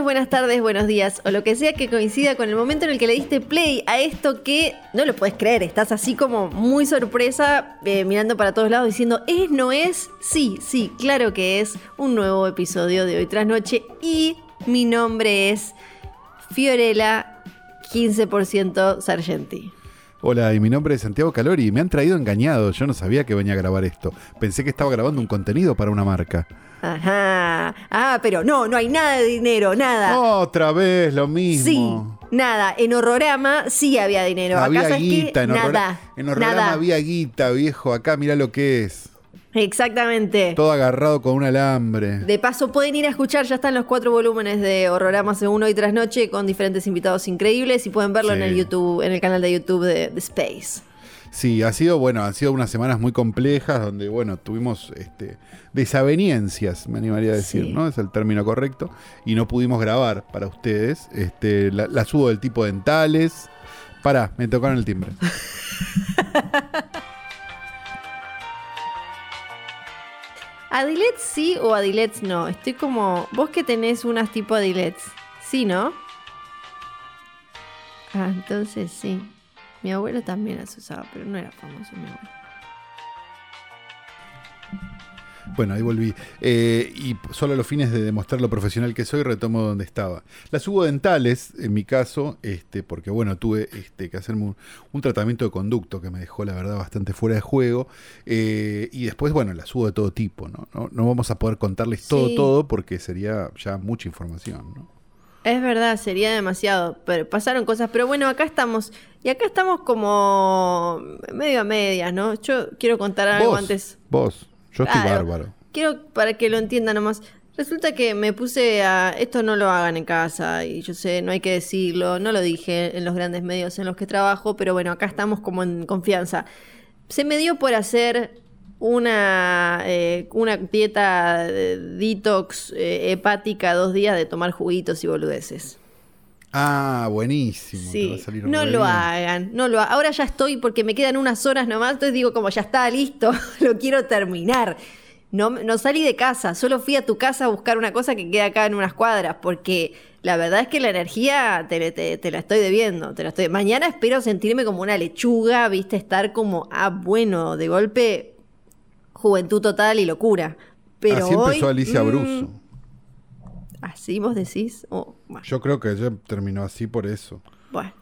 Buenas tardes, buenos días, o lo que sea que coincida con el momento en el que le diste play a esto que no lo puedes creer, estás así como muy sorpresa, eh, mirando para todos lados diciendo, ¿es, no es? Sí, sí, claro que es un nuevo episodio de Hoy tras Noche y mi nombre es Fiorella 15% Sargenti. Hola, y mi nombre es Santiago Calori me han traído engañado. Yo no sabía que venía a grabar esto. Pensé que estaba grabando un contenido para una marca. Ajá. Ah, pero no, no hay nada de dinero, nada. Otra vez lo mismo. Sí, nada. En Horrorama sí había dinero. Había Acá guita, en Horror- nada. En Horrorama nada. había guita, viejo. Acá mira lo que es. Exactamente. Todo agarrado con un alambre. De paso, pueden ir a escuchar, ya están los cuatro volúmenes de Horrorama según hoy tras noche con diferentes invitados increíbles y pueden verlo en el YouTube, en el canal de YouTube de, de Space. Sí, ha sido, bueno, han sido unas semanas muy complejas donde, bueno, tuvimos este, desaveniencias, me animaría a decir, Sí. ¿no? Es el término correcto. Y no pudimos grabar para ustedes. Este, la, las hubo del tipo dentales. Pará, me tocaron el timbre. ¿Adilets sí o Adilets no? Estoy como. Vos que tenés unas tipo Adilets. Sí, ¿no? Ah, entonces sí. Mi abuelo también las usaba, pero no era famoso mi abuelo. Bueno, ahí volví. Eh, y solo a los fines de demostrar lo profesional que soy, retomo donde estaba. Las hubo dentales, en mi caso, este, porque bueno, tuve este, que hacerme un, un tratamiento de conducto que me dejó, la verdad, bastante fuera de juego. Eh, y después, bueno, las hubo de todo tipo, ¿no? No, no vamos a poder contarles todo, Sí. todo, porque sería ya mucha información, ¿no? Es verdad, sería demasiado. Pero pasaron cosas. Pero bueno, acá estamos. Y acá estamos como medio a medias, ¿no? Yo quiero contar algo Vos, antes. vos, yo estoy Claro. bárbaro. Quiero para que lo entiendan nomás. Resulta que me puse a. Esto no lo hagan en casa. Y yo sé, no hay que decirlo. No lo dije en los grandes medios en los que trabajo. Pero bueno, acá estamos como en confianza. Se me dio por hacer una, eh, una dieta de detox eh, hepática dos días de tomar juguitos y boludeces. Ah, buenísimo. te va a salir no lo bien. hagan, no lo ha- Ahora ya estoy porque me quedan unas horas nomás, entonces digo como ya está listo, lo quiero terminar. No, no salí de casa, solo fui a tu casa a buscar una cosa que queda acá en unas cuadras, porque la verdad es que la energía te, te- te la estoy debiendo, te la estoy. Mañana espero sentirme como una lechuga, viste, estar como, ah, bueno, de golpe, juventud total y locura. Pero Así empezó Alicia mm, Bruso. Así vos decís, oh, bueno, Yo creo que ella terminó así por eso. bueno.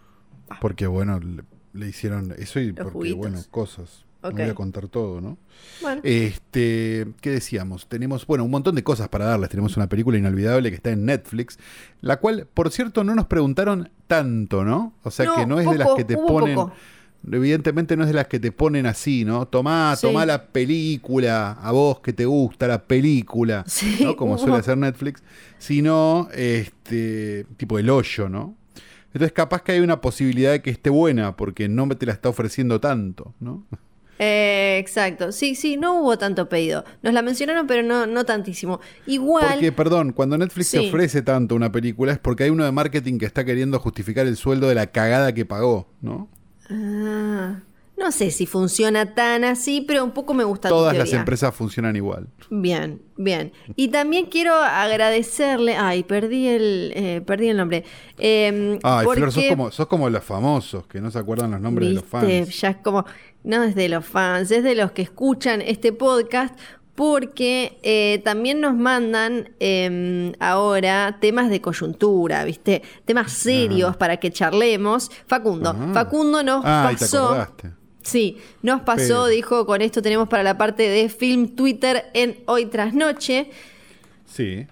Porque bueno, le, le hicieron eso y porque juguitos. bueno, cosas. Ok. No voy a contar todo, ¿no? bueno. Este, ¿qué decíamos? Tenemos, bueno, un montón de cosas para darles. Tenemos una película inolvidable que está en Netflix, la cual, por cierto, no nos preguntaron tanto, ¿no? O sea, No, que no es de las que te ponen poco. Evidentemente no es de las que te ponen así, ¿no? Tomá, Sí. tomá la película, a vos que te gusta la película, Sí, ¿no? Como suele hacer Netflix, sino este tipo el hoyo, ¿no? Entonces capaz que hay una posibilidad de que esté buena porque no te la está ofreciendo tanto, ¿no? Eh, exacto. Sí, sí, no hubo tanto pedido. Nos la mencionaron, pero no, no tantísimo. Igual. Porque, perdón, cuando Netflix te ofrece tanto una película es porque hay uno de marketing que está queriendo justificar el sueldo de la cagada que pagó, ¿no? Ah, no sé si funciona tan así, pero un poco me gusta tu Todas las empresas funcionan igual. Bien, bien. Y también quiero agradecerle. Ay, perdí el, eh, perdí el nombre. Eh, Ay, porque, Flor, sos como, sos como los famosos, que no se acuerdan los nombres de los fans. Ya es como. No es de los fans, es de los que escuchan este podcast. Porque eh, también nos mandan eh, ahora temas de coyuntura, ¿viste? Temas serios para que charlemos. Facundo. Facundo nos te pasó. acordaste. Sí, nos pasó, Pero- dijo, con esto tenemos para la parte de film Twitter en Hoy Tras Noche. Sí.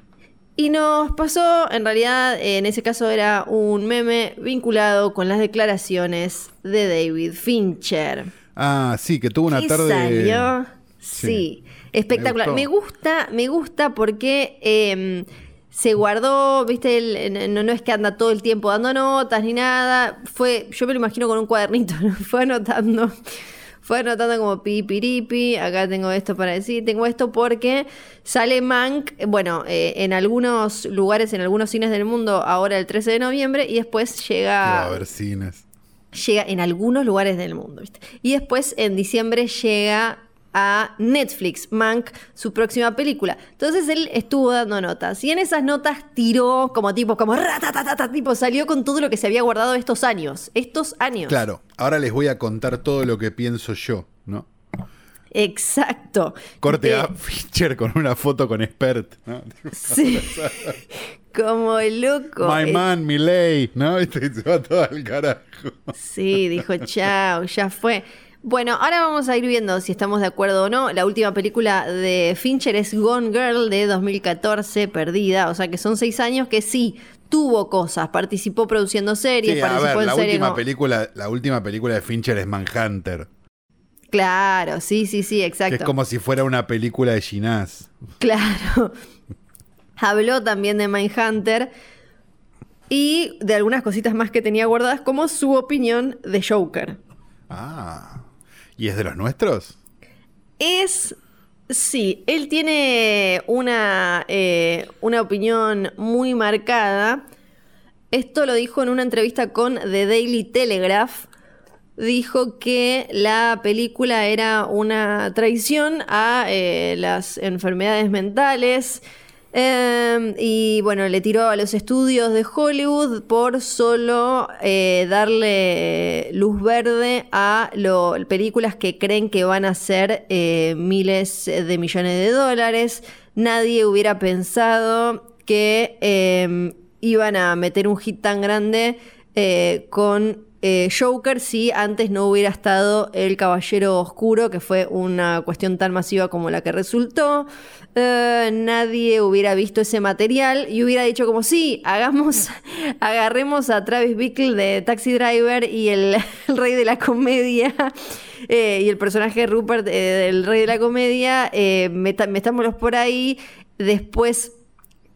Y nos pasó, en realidad, en ese caso era un meme vinculado con las declaraciones de David Fincher. Ah, sí, que tuvo una ¿Qué tarde. salió? Sí. Sí, espectacular. Me gusta, me gusta porque eh, se guardó, viste, el- no, no es que anda todo el tiempo dando notas ni nada. Fue, yo me lo imagino con un cuadernito, ¿no? fue anotando. Fue anotando como pipiripi, acá tengo esto para decir, tengo esto porque sale Mank, bueno, eh, en algunos lugares, en algunos cines del mundo, ahora el 13 de noviembre, y después Que va a llega, haber cines. llega en algunos lugares del mundo, ¿viste? Y después en diciembre llega a Netflix, Mank, su próxima película. Entonces él estuvo dando notas y en esas notas tiró como tipo, como ratatatata, tipo, salió con todo lo que se había guardado estos años, estos años. Claro, ahora les voy a contar todo lo que pienso yo, ¿no? Exacto. Corte a Fincher con una foto con expert, ¿no? Sí. como el loco. My Eh, man, mi ley, ¿no? Viste, se va todo al carajo. Sí, dijo, chao, ya fue. Bueno, ahora vamos a ir viendo si estamos de acuerdo o no. La última película de Fincher es Gone Girl de 2014, perdida. O sea que son seis años que sí, tuvo cosas. Participó produciendo series, Sí, a participó ver, en la series. última como- película, la última película de Fincher es Manhunter, Claro, sí, sí, sí, que exacto. es como si fuera una película de Ginás. Claro. Habló también de Mindhunter y de algunas cositas más que tenía guardadas, como su opinión de Joker. Ah, ¿y es de los nuestros? Es. Sí, él tiene una, eh, una opinión muy marcada. Esto lo dijo en una entrevista con The Daily Telegraph. Dijo que la película era una traición a eh, las enfermedades mentales. Eh, y bueno, le tiró a los estudios de Hollywood por solo eh, darle luz verde a películas que creen que van a ser eh, miles de millones de dólares. Nadie hubiera pensado que eh, iban a meter un hit tan grande eh, con eh, Joker si antes no hubiera estado El Caballero Oscuro, que fue una cuestión tan masiva como la que resultó. Eh, nadie hubiera visto ese material y hubiera dicho como sí, hagamos, agarremos a Travis Bickle de Taxi Driver y el, rey de la comedia eh, y el personaje de Rupert del rey de la comedia, metámoslos por ahí. Después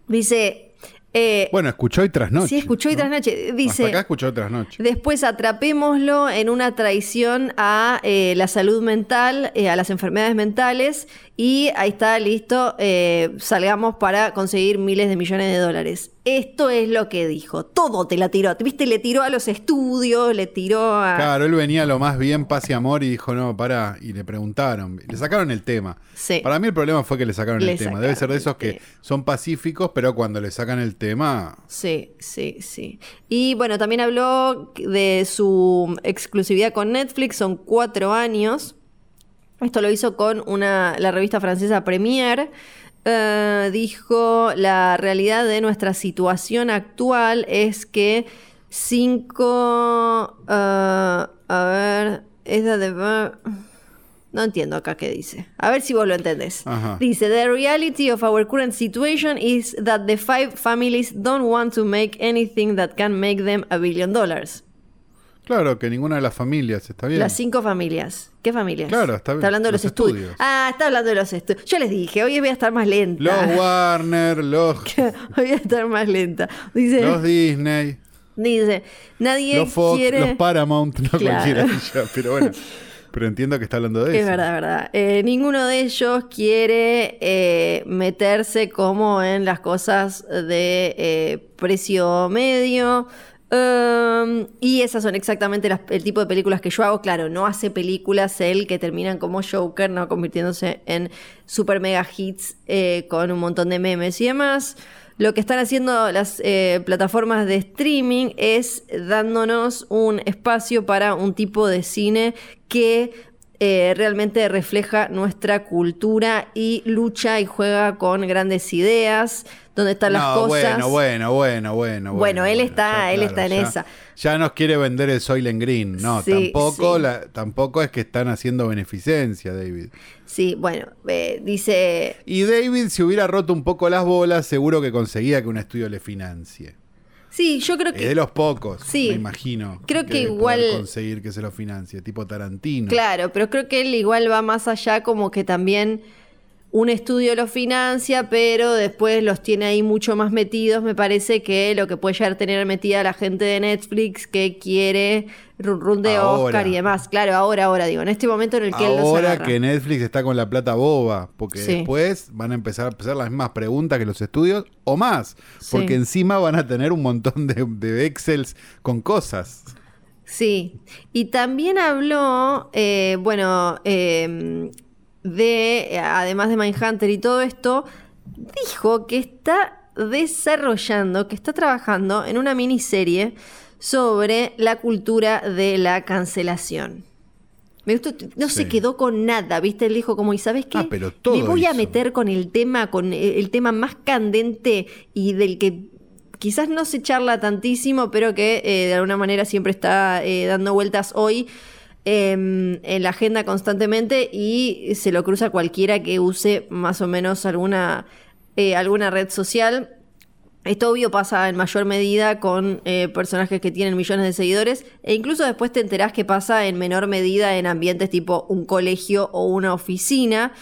dice... eh, Bueno, escuchó hoy tras noche. Sí, escuchó hoy ¿no? tras noche. Hasta Dice, acá escuchó hoy tras noche. después atrapémoslo en una traición a eh, la salud mental, eh, a las enfermedades mentales, y ahí está, listo, eh, salgamos para conseguir miles de millones de dólares. Esto es lo que dijo. Todo te la tiró. ¿Viste? Le tiró a los estudios, le tiró a... Claro, él venía lo más bien, paz y amor, y dijo, no, pará. Y le preguntaron. Le sacaron el tema. Sí. Para mí el problema fue que le sacaron Le el tema. Debe ser de esos que son pacíficos, pero cuando le sacan el tema... Sí, sí, sí. Y bueno, también habló de su exclusividad con Netflix, son cuatro años. Esto lo hizo con una, la revista francesa Premiere. Eh, dijo, la realidad de nuestra situación actual es que cinco... eh, a ver, es la de... No entiendo acá qué dice. A ver si vos lo entendés. Ajá. Dice, The reality of our current situation is that the five families don't want to make anything that can make them a billion dollars. Claro, que ninguna de las familias está bien. Las cinco familias. ¿Qué familias? Claro, está bien. hablando de los, Los estudios. estudios. Ah, está hablando de los estudios. Yo les dije, hoy voy a estar más lenta. Los Warner, los, hoy voy a estar más lenta. Dice, los Disney, dice nadie los Fox, quiere... los Paramount, no Claro. cualquiera. de ellos, Pero bueno, pero entiendo que está hablando de Es eso. verdad, es verdad. Eh, ninguno de ellos quiere eh, meterse como en las cosas de eh, precio medio. Um, y esas son exactamente el tipo de películas que yo hago. Claro, no hace películas él que terminan como Joker, no convirtiéndose en super mega hits eh, con un montón de memes y demás. Lo que están haciendo las eh, plataformas de streaming es dándonos un espacio para un tipo de cine que eh, realmente refleja nuestra cultura y lucha y juega con grandes ideas, donde están las no, cosas. bueno, bueno, bueno, bueno. Bueno, él está- él está en ya- esa. Ya nos quiere vender el Soylent Green. No, Sí, tampoco, sí. la- tampoco es que están haciendo beneficencia, David. Sí, bueno, eh, dice. Y David, si hubiera roto un poco las bolas, seguro que conseguía que un estudio le financie. Sí, yo creo Es que. de los pocos, Sí. me imagino. Creo que poder igual- conseguir que se lo financie, tipo Tarantino. Claro, pero creo que él igual va más allá, como que también un estudio lo financia, pero después los tiene ahí mucho más metidos. Me parece que lo que puede llegar a tener metida la gente de Netflix que quiere run run de Ahora. Oscar y demás. Claro, ahora, ahora digo, en este momento en el que él los Ahora que Netflix está con la plata boba, porque Sí. después van a empezar a hacer las mismas preguntas que los estudios o más, porque Sí. encima van a tener un montón de, de Excels con cosas. Sí, y también habló, eh, bueno, eh, de, además de Mindhunter y todo esto, dijo que está desarrollando, que está trabajando en una miniserie sobre la cultura de la cancelación. Me gustó, no se quedó con nada, ¿viste? Él dijo como, ¿y sabes qué? Ah, pero todo Me voy a meter con el tema, con el, el tema más candente y del que quizás no se charla tantísimo, pero que eh, de alguna manera siempre está eh, dando vueltas hoy em, en la agenda constantemente y se lo cruza cualquiera que use más o menos alguna, eh, alguna red social. Esto obvio pasa en mayor medida con eh, personajes que tienen millones de seguidores e incluso después te enterás que pasa en menor medida en ambientes tipo un colegio o una oficina.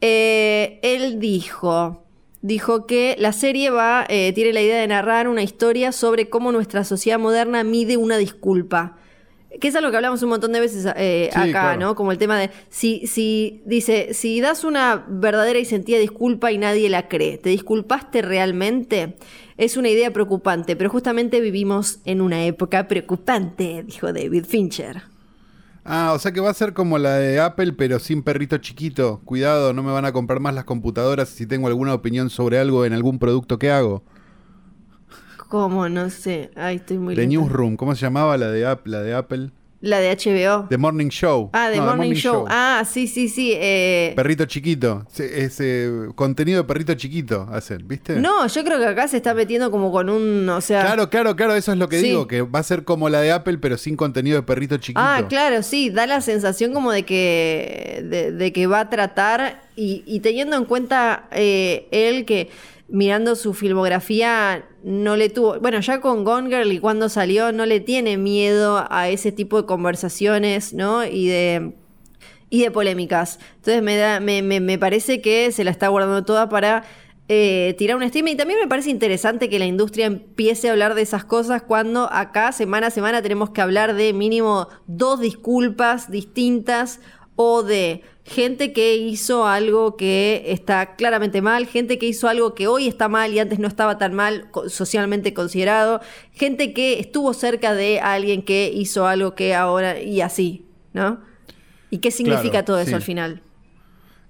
Eh, él dijo, dijo que la serie va, eh, tiene la idea de narrar una historia sobre cómo nuestra sociedad moderna mide una disculpa. Que es algo que hablamos un montón de veces eh, Sí, acá, claro. ¿no? Como el tema de si, si dice, si das una verdadera y sentida disculpa y nadie la cree, ¿te disculpaste realmente? Es una idea preocupante, pero justamente vivimos en una época preocupante, dijo David Fincher. Ah, o sea que va a ser como la de Apple, pero sin perrito chiquito. Cuidado, no me van a comprar más las computadoras si tengo alguna opinión sobre algo en algún producto que hago. ¿Cómo? No sé. Ay, estoy muy The lenta. Newsroom, ¿cómo se llamaba la de, App- la de Apple? La de HBO. The Morning Show. ah, de No, Morning, Show. Ah, sí, sí, sí. eh, Perrito chiquito. Se- Ese contenido de perrito chiquito hacen, ¿viste? No, yo creo que acá se está metiendo como con un, o sea... Claro, claro, claro, eso es lo que Sí. digo, que va a ser como la de Apple, pero sin contenido de perrito chiquito. Ah, claro, sí, da la sensación como de que, de, de que va a tratar y, y teniendo en cuenta eh, él que mirando su filmografía no le tuvo, bueno, ya con Gone Girl y cuando salió no le tiene miedo a ese tipo de conversaciones, ¿no? Y de y de polémicas. Entonces me da, me, me- me parece que se la está guardando toda para eh, tirar un estima. Y también me parece interesante que la industria empiece a hablar de esas cosas cuando acá semana a semana tenemos que hablar de mínimo dos disculpas distintas o de gente que hizo algo que está claramente mal, gente que hizo algo que hoy está mal y antes no estaba tan mal socialmente considerado, gente que estuvo cerca de alguien que hizo algo que ahora y así, ¿no? ¿Y qué significa Claro, todo eso sí. al final?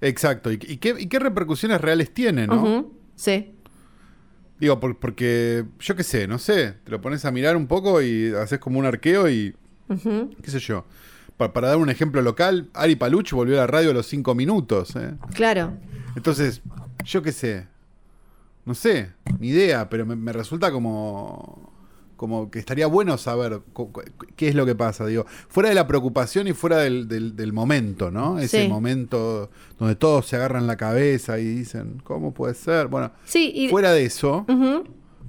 Exacto. ¿Y, y qué, y qué repercusiones reales tiene, no? Sí. Digo, por- porque yo qué sé, no sé, te lo pones a mirar un poco y haces como un arqueo y qué sé yo. Pa- para dar un ejemplo local, Ari Paluch volvió a la radio a los cinco minutos. ¿eh? Claro. Entonces, yo qué sé, no sé, ni idea, pero me, me resulta como, como que estaría bueno saber qué es lo que pasa, digo, fuera de la preocupación y fuera del, del- del momento, ¿no? Ese Sí. momento donde todos se agarran la cabeza y dicen, ¿cómo puede ser? Bueno, Sí, y... fuera de eso.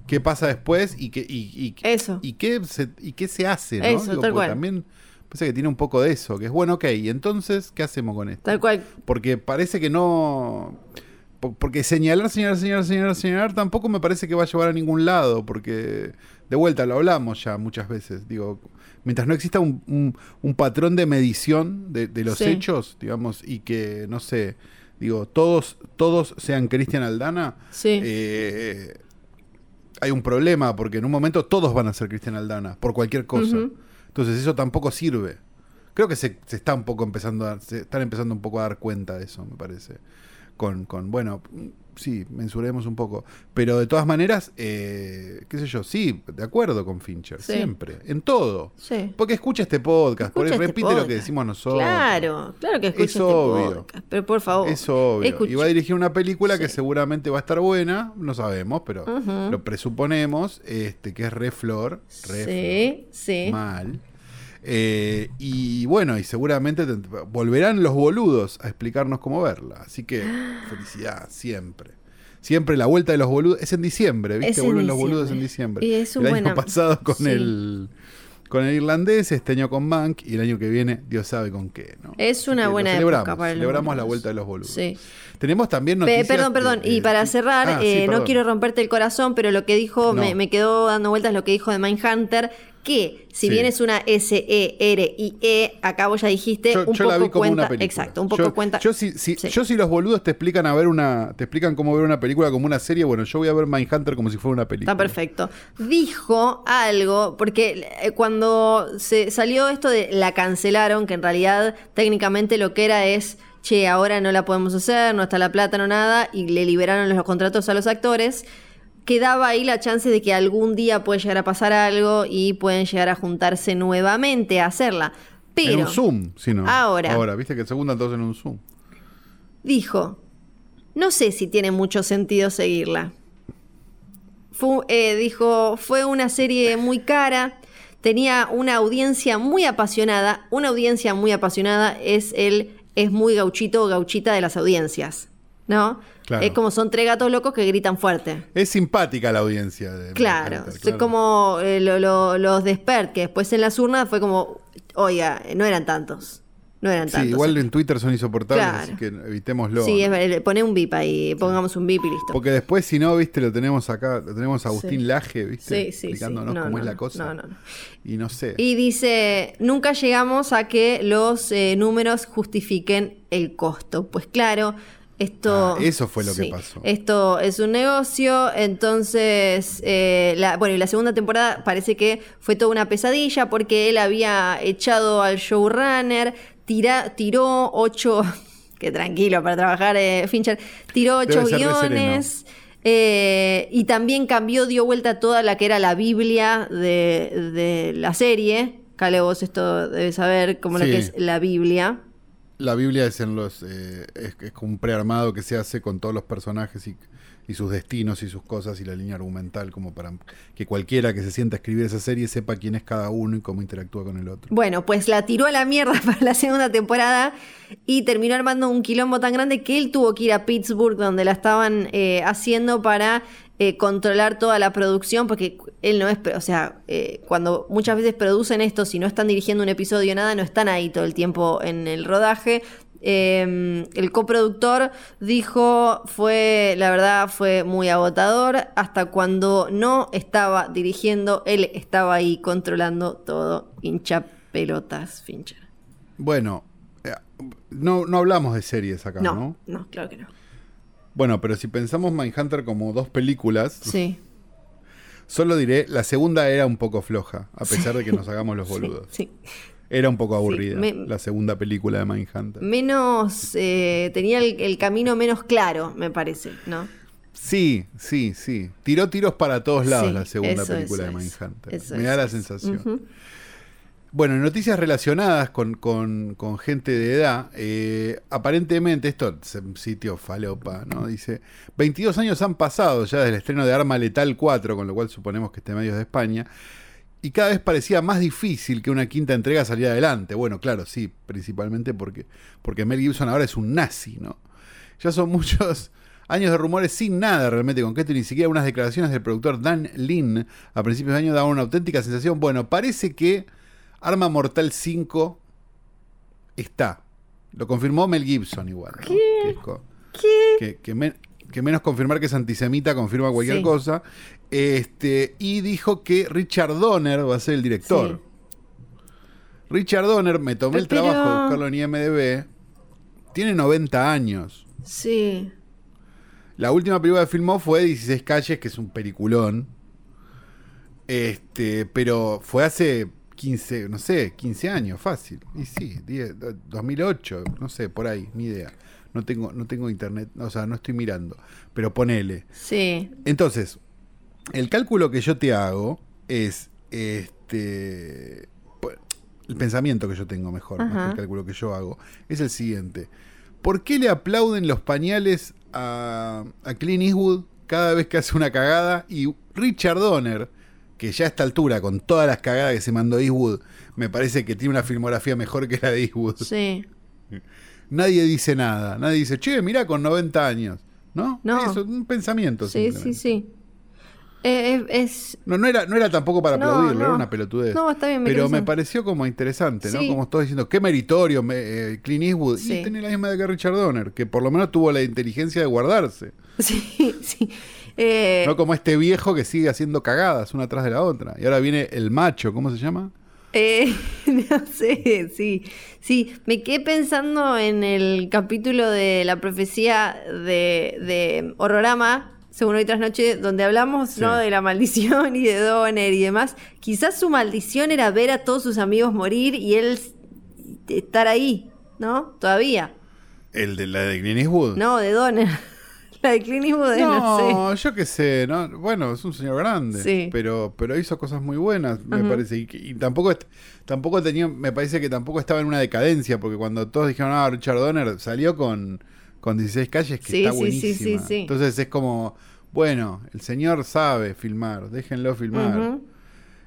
¿qué pasa después y qué, y, y- Eso. y qué, se, y qué se hace, ¿no? Eso, tal cual. también parece que tiene un poco de eso, que es bueno, ok, y entonces, ¿qué hacemos con esto? Tal cual. Porque parece que no. po- Porque señalar, señalar, señalar, señalar, señalar tampoco me parece que va a llevar a ningún lado. Porque de vuelta lo hablamos ya muchas veces. Digo, mientras no exista un, un- un patrón de medición de, de los Sí. hechos, digamos, y que, no sé, digo, todos, todos sean Cristian Aldana, Sí. eh, hay un problema, porque en un momento todos van a ser Cristian Aldana, por cualquier cosa. Ujú. Entonces eso tampoco sirve. Creo que se, se está un poco empezando a, se están empezando un poco a dar cuenta de eso, me parece. Con, con bueno, sí, mensuremos un poco. Pero de todas maneras, eh, qué sé yo, sí, de acuerdo con Fincher, Sí. siempre, en todo. Sí. Porque escucha este podcast, Escucha este repite lo que decimos nosotros. Claro, claro que escucha Es este obvio. podcast, Pero por favor. Es obvio. escucha. Y va a dirigir una película que seguramente va a estar buena, no sabemos, pero lo presuponemos, este, que es re flor, re Sí, sí. mal. Eh, y bueno, y seguramente te- volverán los boludos a explicarnos cómo verla. Así que felicidad, siempre. Siempre la vuelta de los boludos. Es en diciembre, ¿viste? Vuelven los boludos en diciembre. Y es un el buen año pasado con sí. el con el irlandés, este año con Mank y el año que viene, Dios sabe con qué. ¿no? Es una buena celebramos, época para Celebramos la vuelta de los boludos. Sí. Tenemos también Pe- noticias. perdón, perdón. y para de- cerrar, Ah, sí, eh, no quiero romperte el corazón, pero lo que dijo, No. me, me quedó dando vueltas lo que dijo de Mindhunter, que si Sí. bien es una S-E-R-I-E, acá vos ya dijiste, Yo, un yo poco la vi como cuenta. una película. Exacto, un poco yo, cuenta. Yo si, si- Sí. yo si los boludos te explican a ver una, te explican cómo ver una película como una serie, bueno, yo voy a ver Mindhunter como si fuera una película. Está perfecto. Dijo algo, porque eh, cuando se salió esto de la cancelaron, que en realidad técnicamente lo que era es, che, ahora no la podemos hacer, no está la plata, no nada, y le liberaron los contratos a los actores, quedaba ahí la chance de que algún día puede llegar a pasar algo y pueden llegar a juntarse nuevamente a hacerla. Pero en un Zoom, si no. Ahora. Ahora, viste que se juntan todos en un Zoom. dijo, no sé si tiene mucho sentido seguirla. Fu- eh, dijo, fue una serie muy cara, tenía una audiencia muy apasionada. Una audiencia muy apasionada es el es muy gauchito o gauchita de las audiencias, ¿no? Claro. Es como son tres gatos locos que gritan fuerte. Es simpática la audiencia. De Claro, Mindhunter, es como eh, lo- lo- los de Spert, que después en las urnas fue como, oiga, no eran tantos. No eran Sí, tantos. igual en Twitter son insoportables, Claro. así que evitémoslo. Sí, poné un bip ahí, pongamos un bip y listo. Porque después, si no, viste, lo tenemos acá, lo tenemos a Agustín Sí. Laje, viste, Sí, sí, explicándonos No, cómo no, es la cosa. No, no, no. Y no sé. Y dice, nunca llegamos a que los eh, números justifiquen el costo. Pues claro, esto... Ah, eso fue lo que pasó. Esto es un negocio, entonces, eh, la, bueno, y la segunda temporada parece que fue toda una pesadilla porque él había echado al showrunner, tira, tiró ocho... Que tranquilo para trabajar, eh, Fincher. Tiró ocho guiones. eh, y también cambió, dio vuelta toda la que era la Biblia de, de la serie. Cale, vos esto debes saber como lo Sí. que es la Biblia. La Biblia es en los eh, es, es un prearmado que se hace con todos los personajes y, y sus destinos y sus cosas y la línea argumental como para que cualquiera que se sienta a escribir esa serie sepa quién es cada uno y cómo interactúa con el otro. Bueno, pues la tiró a la mierda para la segunda temporada y terminó armando un quilombo tan grande que él tuvo que ir a Pittsburgh, donde la estaban eh, haciendo para eh, controlar toda la producción, porque él no es, o sea, eh, cuando muchas veces producen esto, si no están dirigiendo un episodio nada, no están ahí todo el tiempo en el rodaje. Eh, el coproductor dijo, fue, la verdad, fue muy agotador. Hasta cuando no estaba dirigiendo, él estaba ahí controlando todo. Hincha pelotas, Fincher. Bueno, eh, no, no hablamos de series acá, ¿no? No, no, claro que no. Bueno, pero si pensamos Mindhunter como dos películas, Sí. solo diré, la segunda era un poco floja, a pesar de que nos hagamos los boludos. Sí. Era un poco aburrida me- la segunda película de Mindhunter. Menos, eh, tenía el, el camino menos claro, me parece, ¿no? Sí, sí, sí. Tiró tiros para todos lados Sí, la segunda eso, película eso de. Mindhunter. Eso Me da la sensación. Bueno, en noticias relacionadas con, con- con gente de edad, eh, aparentemente, esto es un sitio falopa, ¿no? Dice, 22 años han pasado ya desde el estreno de Arma Letal 4, con lo cual suponemos que este medio es de España, y cada vez parecía más difícil que una quinta entrega saliera adelante. Bueno, claro, sí, principalmente porque, porque Mel Gibson ahora es un nazi, ¿no? Ya son muchos años de rumores sin nada realmente concreto, y ni siquiera unas declaraciones del productor Dan Lin a principios de año daban una auténtica sensación. Bueno, parece que Arma Mortal 5 está. Lo confirmó Mel Gibson igual. ¿no? Que, co- que- que men- que menos confirmar que es antisemita confirma cualquier Sí. cosa. Este, y dijo que Richard Donner va a ser el director. Richard Donner, me tomé el Pero- trabajo de buscarlo en IMDB. Tiene 90 años. Sí. La última película que filmó fue 16 calles, que es un peliculón. Este, pero fue hace 15, no sé, 15 años, fácil. Y sí, 10, 2008, no sé, por ahí, ni idea. No tengo, no tengo internet, o sea, no estoy mirando. Pero ponele. Sí. Entonces, el cálculo que yo te hago es este el pensamiento que yo tengo mejor, más que el cálculo que yo hago, es el siguiente. ¿Por qué le aplauden los pañales a, a Clint Eastwood cada vez que hace una cagada? Y Richard Donner, que ya a esta altura, con todas las cagadas que se mandó Eastwood, me parece que tiene una filmografía mejor que la de Eastwood. Sí. Nadie dice nada. Nadie dice, che, mirá con 90 años. ¿No? No. Eso, un pensamiento. Sí, sí, sí. Eh, es, No, no era, no era tampoco para No, aplaudirlo, era no. una pelotudez. No, está bien, me Pero me pareció como interesante, ¿no? Sí. Como todos diciendo, qué meritorio me- eh, Clint Eastwood. Sí. Y tiene la misma de que Richard Donner, que por lo menos tuvo la inteligencia de guardarse. Sí, sí. Eh, No como este viejo que sigue haciendo cagadas una tras de la otra. Y ahora viene el macho, ¿cómo se llama? eh, no sé, sí. Sí, me quedé pensando en el capítulo de la profecía de, de Horrorama, según hoy tras noche, donde hablamos Sí. ¿no? de la maldición y de Donner y demás. Quizás su maldición era ver a todos sus amigos morir y él estar ahí, ¿no? Todavía. El de la de Eastwood. No, de Donner. La de Clint Eastwood, es, no, sé. Yo qué sé, ¿no? Bueno, es un señor grande, Sí. pero, pero hizo cosas muy buenas, me parece. Y, tampoco, tampoco tenía, me parece que tampoco estaba en una decadencia, porque cuando todos dijeron, ah, Richard Donner salió con, con 16 calles, que Sí, está sí, sí, buenísima. sí, sí. Entonces es como, bueno, el señor sabe filmar, déjenlo filmar. Ujú.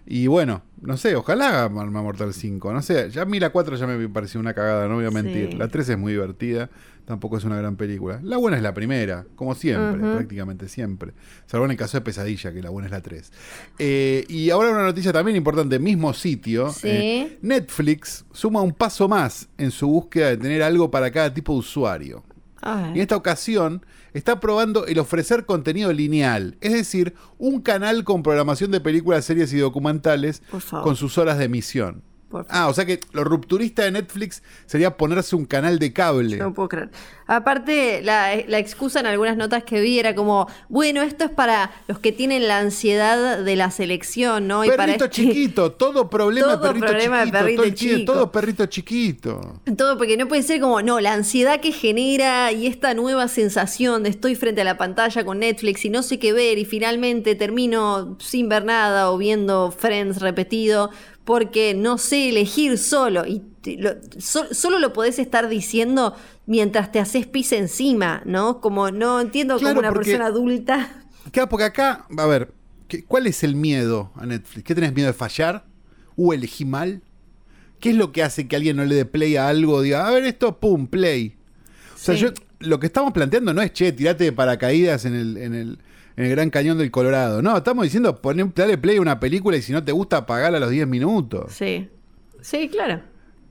Y bueno, no sé, ojalá haga Mortal 5. No sé, ya a mí la 4 ya me pareció una cagada, no voy a mentir. Sí. La 3 es muy divertida, tampoco es una gran película. La buena es la primera, como siempre, prácticamente siempre. Salvo en el caso de Pesadilla, que la buena es la 3. Eh, y ahora una noticia también importante, mismo sitio. Sí. eh, Netflix suma un paso más en su búsqueda de tener algo para cada tipo de usuario. Y en esta ocasión está probando el ofrecer contenido lineal, es decir, un canal con programación de películas, series y documentales con sus horas de emisión. Por. Ah, o sea que lo rupturista de Netflix sería ponerse un canal de cable. No puedo creer. Aparte, la, la excusa en algunas notas que vi era como, bueno, esto es para los que tienen la ansiedad de la selección, ¿no? Y para perrito este- chiquito, todo problema Todo de perrito problema de chiquito, perrito todo, chico. todo perrito chiquito. Todo, porque no puede ser como, no, la ansiedad que genera y esta nueva sensación de estoy frente a la pantalla con Netflix y no sé qué ver y finalmente termino sin ver nada o viendo Friends repetido porque no sé elegir solo y te- lo- so- solo lo podés estar diciendo mientras te haces pis encima, ¿no? Como no entiendo Claro, como una porque- persona adulta. Claro, porque acá, a ver, ¿qué- ¿cuál es el miedo a Netflix? ¿Qué tenés miedo de fallar? ¿O elegí mal? ¿Qué es lo que hace que alguien no le dé play a algo? Diga, a ver esto, pum, play. O sea, Sí. yo, lo que estamos planteando no es, che, tirate de paracaídas en el, en el, en el Gran Cañón del Colorado. No, estamos diciendo, poné, dale play a una película y si no te gusta, apagala a los 10 minutos. Sí. Sí, claro.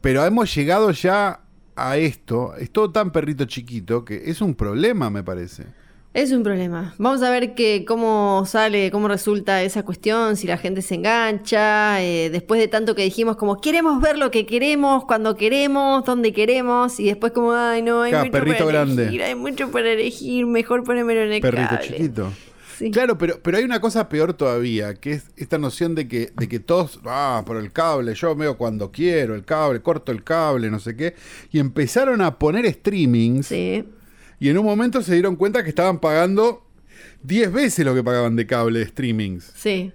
Pero hemos llegado ya a esto, es todo tan perrito chiquito que es un problema, me parece. Es un problema. Vamos a ver que, cómo sale, cómo resulta esa cuestión, si la gente se engancha, eh, después de tanto que dijimos como queremos ver lo que queremos, cuando queremos, donde queremos, y después como, ay no, hay Claro, mucho perrito para grande. elegir, hay mucho para elegir, mejor ponémelo en el Perrito cable". chiquito. Sí. Claro, pero, pero hay una cosa peor todavía, que es esta noción de que, de que todos, ah, por el cable, yo veo cuando quiero, el cable, corto el cable, no sé qué, y empezaron a poner streamings, Sí. Y en un momento se dieron cuenta que estaban pagando 10 veces lo que pagaban de cable de streamings, Sí.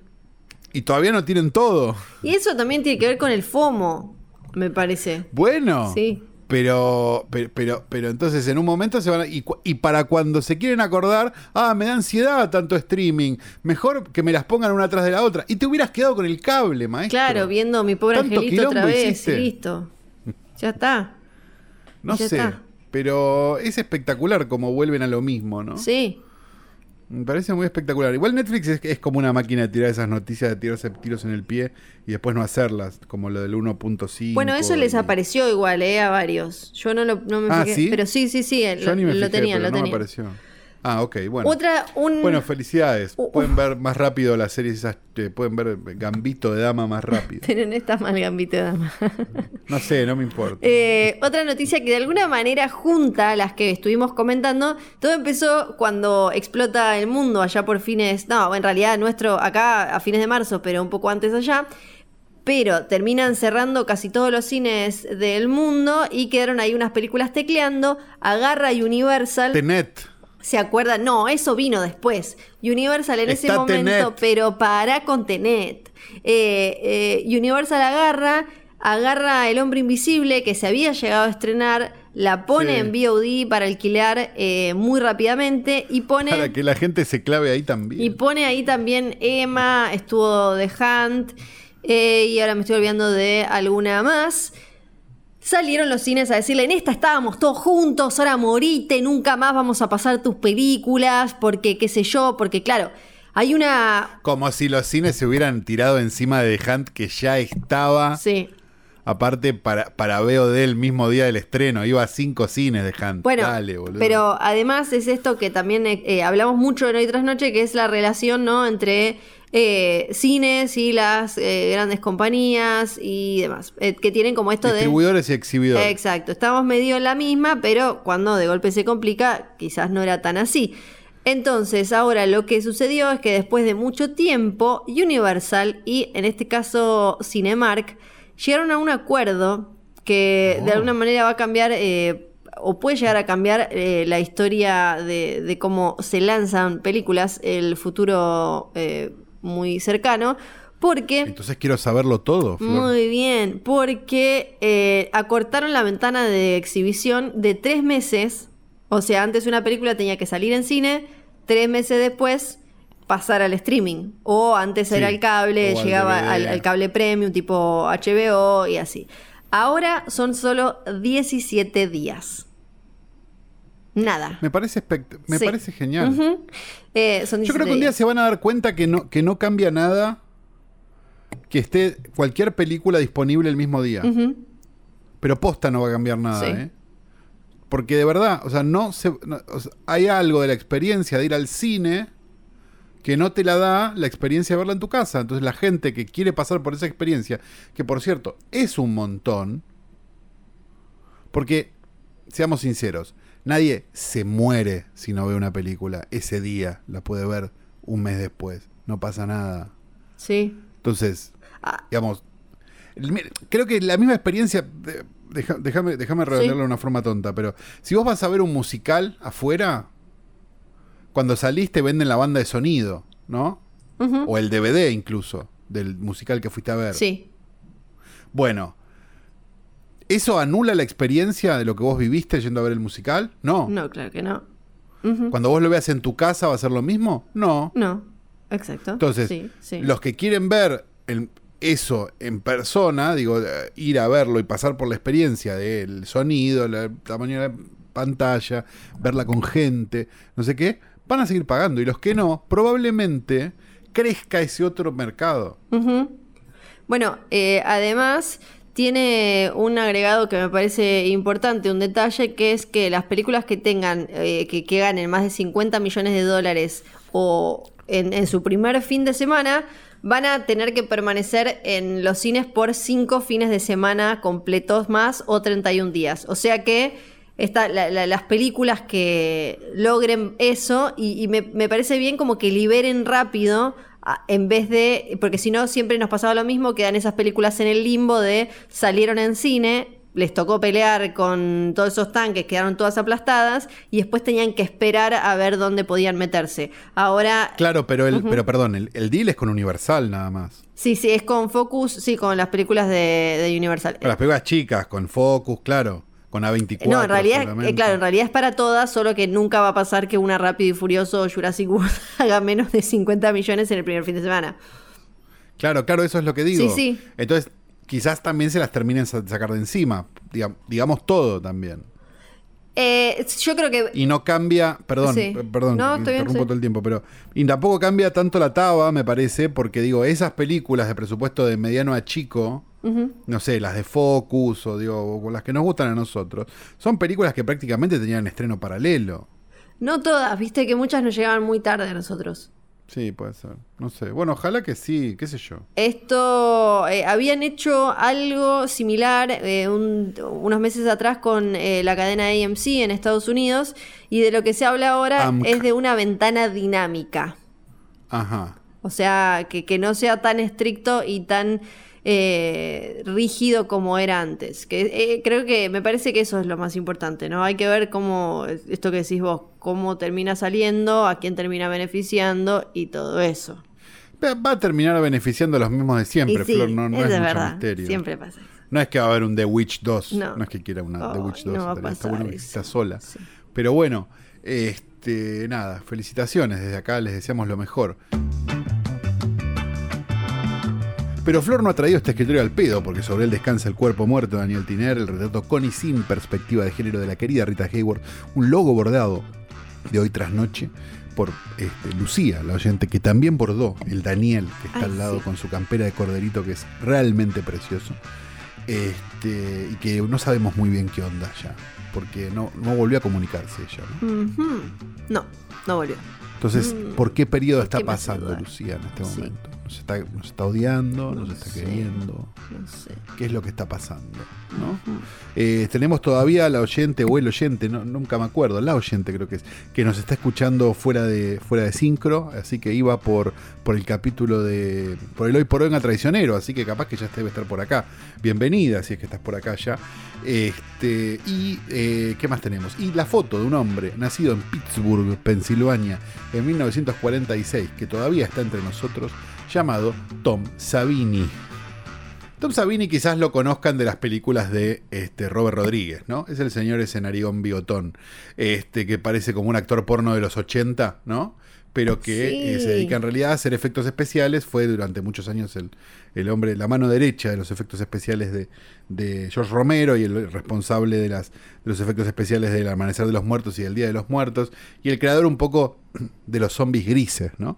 y todavía no tienen todo. Y eso también tiene que ver con el FOMO, me parece. Bueno, Sí. pero, pero, pero, pero entonces en un momento se van a, y, para cuando se quieren acordar, ah, me da ansiedad tanto streaming, mejor que me las pongan una tras de la otra. Y te hubieras quedado con el cable, maestro. Claro, viendo mi pobre ¿Tanto angelito otra vez, hiciste? listo. Ya está. No ya sé, está. Pero es espectacular como vuelven a lo mismo, ¿no? Sí. Me parece muy espectacular. Igual Netflix es, es como una máquina de tirar esas noticias, de tirarse tiros en el pie y después no hacerlas, como lo del 1.5. Bueno, eso les apareció igual, ¿eh? A varios. Yo no, lo, no me Ah, fijé. ¿sí? Pero sí, sí, sí. Yo Lo, ni me lo fijé, tenían, pero lo no me apareció. Ah, ok, bueno. Otra, un. Bueno, felicidades. Uh, Pueden ver más rápido las series esas, eh, pueden ver Gambito de Dama más rápido. Pero no está mal, Gambito de Dama. No sé, no me importa. Eh, otra noticia que de alguna manera junta a las que estuvimos comentando, todo empezó cuando explota el mundo allá por fines, no, en realidad nuestro acá a fines de marzo, pero un poco antes allá. Pero terminan cerrando casi todos los cines del mundo y quedaron ahí unas películas tecleando. Agarra Universal. Tenet. ¿Se acuerdan? No, eso vino después. Universal en ese momento, Tenet. pero para con Tenet. Eh, eh, Universal agarra, agarra El Hombre Invisible, que se había llegado a estrenar, la pone Sí. en VOD para alquilar eh, muy rápidamente y pone... Para que la gente se clave ahí también. Y pone ahí también Emma, estuvo The Hunt, eh, y ahora me estoy olvidando de alguna más. Salieron los cines a decirle, en esta estábamos todos juntos, ahora morite, nunca más vamos a pasar tus películas, porque qué sé yo, porque claro, Hay una... Como si los cines se hubieran tirado encima de Hunt, que ya estaba. Sí. Aparte, para, para VOD el mismo día del estreno. Iba a cinco cines de Hunt. Bueno, Dale, boludo. pero además es esto que también eh, eh, hablamos mucho en Hoy Tras Noche, que es la relación ¿no? entre eh, cines y las eh, grandes compañías y demás, eh, que tienen como esto de... Distribuidores y exhibidores. Exacto, estamos medio en la misma, pero cuando de golpe se complica, quizás no era tan así. Entonces, ahora lo que sucedió es que después de mucho tiempo, Universal y en este caso Cinemark llegaron a un acuerdo que de Oh. alguna manera va a cambiar eh, o puede llegar a cambiar eh, la historia de, de cómo se lanzan películas el futuro eh, muy cercano, porque... Entonces quiero saberlo todo, Flor. Muy bien, porque acortaron la ventana de exhibición de tres meses. O sea, antes una película tenía que salir en cine, tres meses después pasar al streaming. O antes Sí, era el cable, llegaba al, al cable premium tipo HBO y así. Ahora son solo 17 días. Nada. Me parece, me Sí. parece genial. Eh, son Yo creo 17 que un día días. se van a dar cuenta que no, que no cambia nada que esté cualquier película disponible el mismo día. Pero posta no va a cambiar nada, Sí. ¿eh? Porque de verdad, o sea, no se, no- o sea, hay algo de la experiencia de ir al cine que no te la da la experiencia de verla en tu casa. Entonces la gente que quiere pasar por esa experiencia, que por cierto es un montón, porque, seamos sinceros, nadie se muere si no ve una película ese día, la puede ver un mes después, no pasa nada. Sí. Entonces, Ah, digamos, creo que la misma experiencia, deja- déjame, déjame redondearlo de una forma tonta, pero si vos vas a ver un musical afuera, cuando salís te venden la banda de sonido, ¿no? O el DVD incluso, del musical que fuiste a ver. Sí. Bueno, ¿eso anula la experiencia de lo que vos viviste yendo a ver el musical? No. No, claro que no. Cuando vos lo veas en tu casa, ¿va a ser lo mismo? No. No, exacto. Entonces, Sí, sí. los que quieren ver el- eso en persona, digo, eh, ir a verlo y pasar por la experiencia del sonido, el tamaño de la pantalla, verla con gente, no sé qué, van a seguir pagando. Y los que no, probablemente crezca ese otro mercado. Bueno, eh, además tiene un agregado que me parece importante, un detalle, que es que las películas que tengan, eh, que, que ganen más de 50 millones de dólares o en, en su primer fin de semana, van a tener que permanecer en los cines por 5 fines de semana completos más o 31 días. O sea que esta- la- la- las películas que logren eso y, y me, me parece bien como que liberen rápido a- en vez de, porque si no siempre nos pasaba lo mismo, quedan esas películas en el limbo de salieron en cine, les tocó pelear con todos esos tanques, quedaron todas aplastadas y después tenían que esperar a ver dónde podían meterse. Ahora, Claro, pero el, pero perdón, el, el deal es con Universal nada más. sí, sí, es con Focus, sí, con las películas de, de Universal. Con las películas chicas, con Focus, claro, con A24. No, en realidad, eh, claro, en realidad es para todas, solo que nunca va a pasar que una Rápido y Furioso o Jurassic World haga menos de 50 millones en el primer fin de semana. Claro, claro, eso es lo que digo. Sí, sí. Entonces, quizás también se las terminen sa- sacar de encima. Digam- digamos todo también. Eh, yo creo que Y no cambia, perdón, Sí. eh, perdón, No, estoy bien, interrumpo sí. todo el tiempo, pero y tampoco cambia tanto la taba, me parece, porque digo, esas películas de presupuesto de mediano a chico, no sé, las de Focus o digo, las que nos gustan a nosotros, son películas que prácticamente tenían estreno paralelo. no todas, viste que muchas nos llegaban muy tarde a nosotros. Sí, puede ser. No sé. Bueno, ojalá que sí, qué sé yo. Esto, eh, habían hecho algo similar eh, un- unos meses atrás con eh, la cadena AMC en Estados Unidos y de lo que se habla ahora AMC. es de una ventana dinámica. Ajá. O sea, que, que no sea tan estricto y tan eh, rígido como era antes. Que eh, creo que me parece que eso es lo más importante, ¿no? Hay que ver cómo, esto que decís vos, cómo termina saliendo, a quién termina beneficiando y todo eso. Va a terminar beneficiando a los mismos de siempre, sí, Flor, no, no es es, mucho verdad, misterio. siempre pasa. No es que va a haber un The Witch 2. No, No. es que quiera una The Ay, Witch 2. no estaría- está bueno que está sola. Sí. Pero bueno, este, nada, felicitaciones. Desde acá les deseamos lo mejor. Pero Flor no ha traído este escritorio al pedo, porque sobre él descansa el cuerpo muerto de Daniel Tiner, el retrato con y sin perspectiva de género de la querida Rita Hayward, un logo bordado de hoy tras noche, por este, Lucía, la oyente, que también bordó, el Daniel, que está Ay, al lado sí. con su campera de corderito, que es realmente precioso. Este, y que no sabemos muy bien qué onda ya, porque no, no volvió a comunicarse ella. ¿no? No, no volvió. Entonces, Mm, ¿por qué periodo ¿por está pasando? Lucía en este Sí. ¿Nos está, nos está odiando? ¿Nos No está sé. queriendo? No sé. ¿Qué es lo que está pasando? Eh, tenemos todavía la oyente o el oyente, no, nunca me acuerdo, la oyente creo que es, que nos está escuchando fuera de, fuera de sincro, así que iba por, por el capítulo de. por el hoy por hoy en traicionero, así que capaz que ya debe estar por acá. Bienvenida, si es que estás por acá ya. Este, y eh, ¿qué más tenemos? Y la foto de un hombre nacido en Pittsburgh, Pensilvania, en 1946, que todavía está entre nosotros, llamado Tom Savini. Tom Savini quizás lo conozcan de las películas de este, Robert Rodríguez, ¿no? Es el señor ese narigón bigotón, este, que parece como un actor porno de los 80, ¿no? Pero que Sí. eh, se dedica en realidad a hacer efectos especiales. Fue durante muchos años el, el hombre, la mano derecha de los efectos especiales de, de George Romero y el responsable de, las, de los efectos especiales del Amanecer de los Muertos y del Día de los Muertos. Y el creador un poco de los zombies grises, ¿no?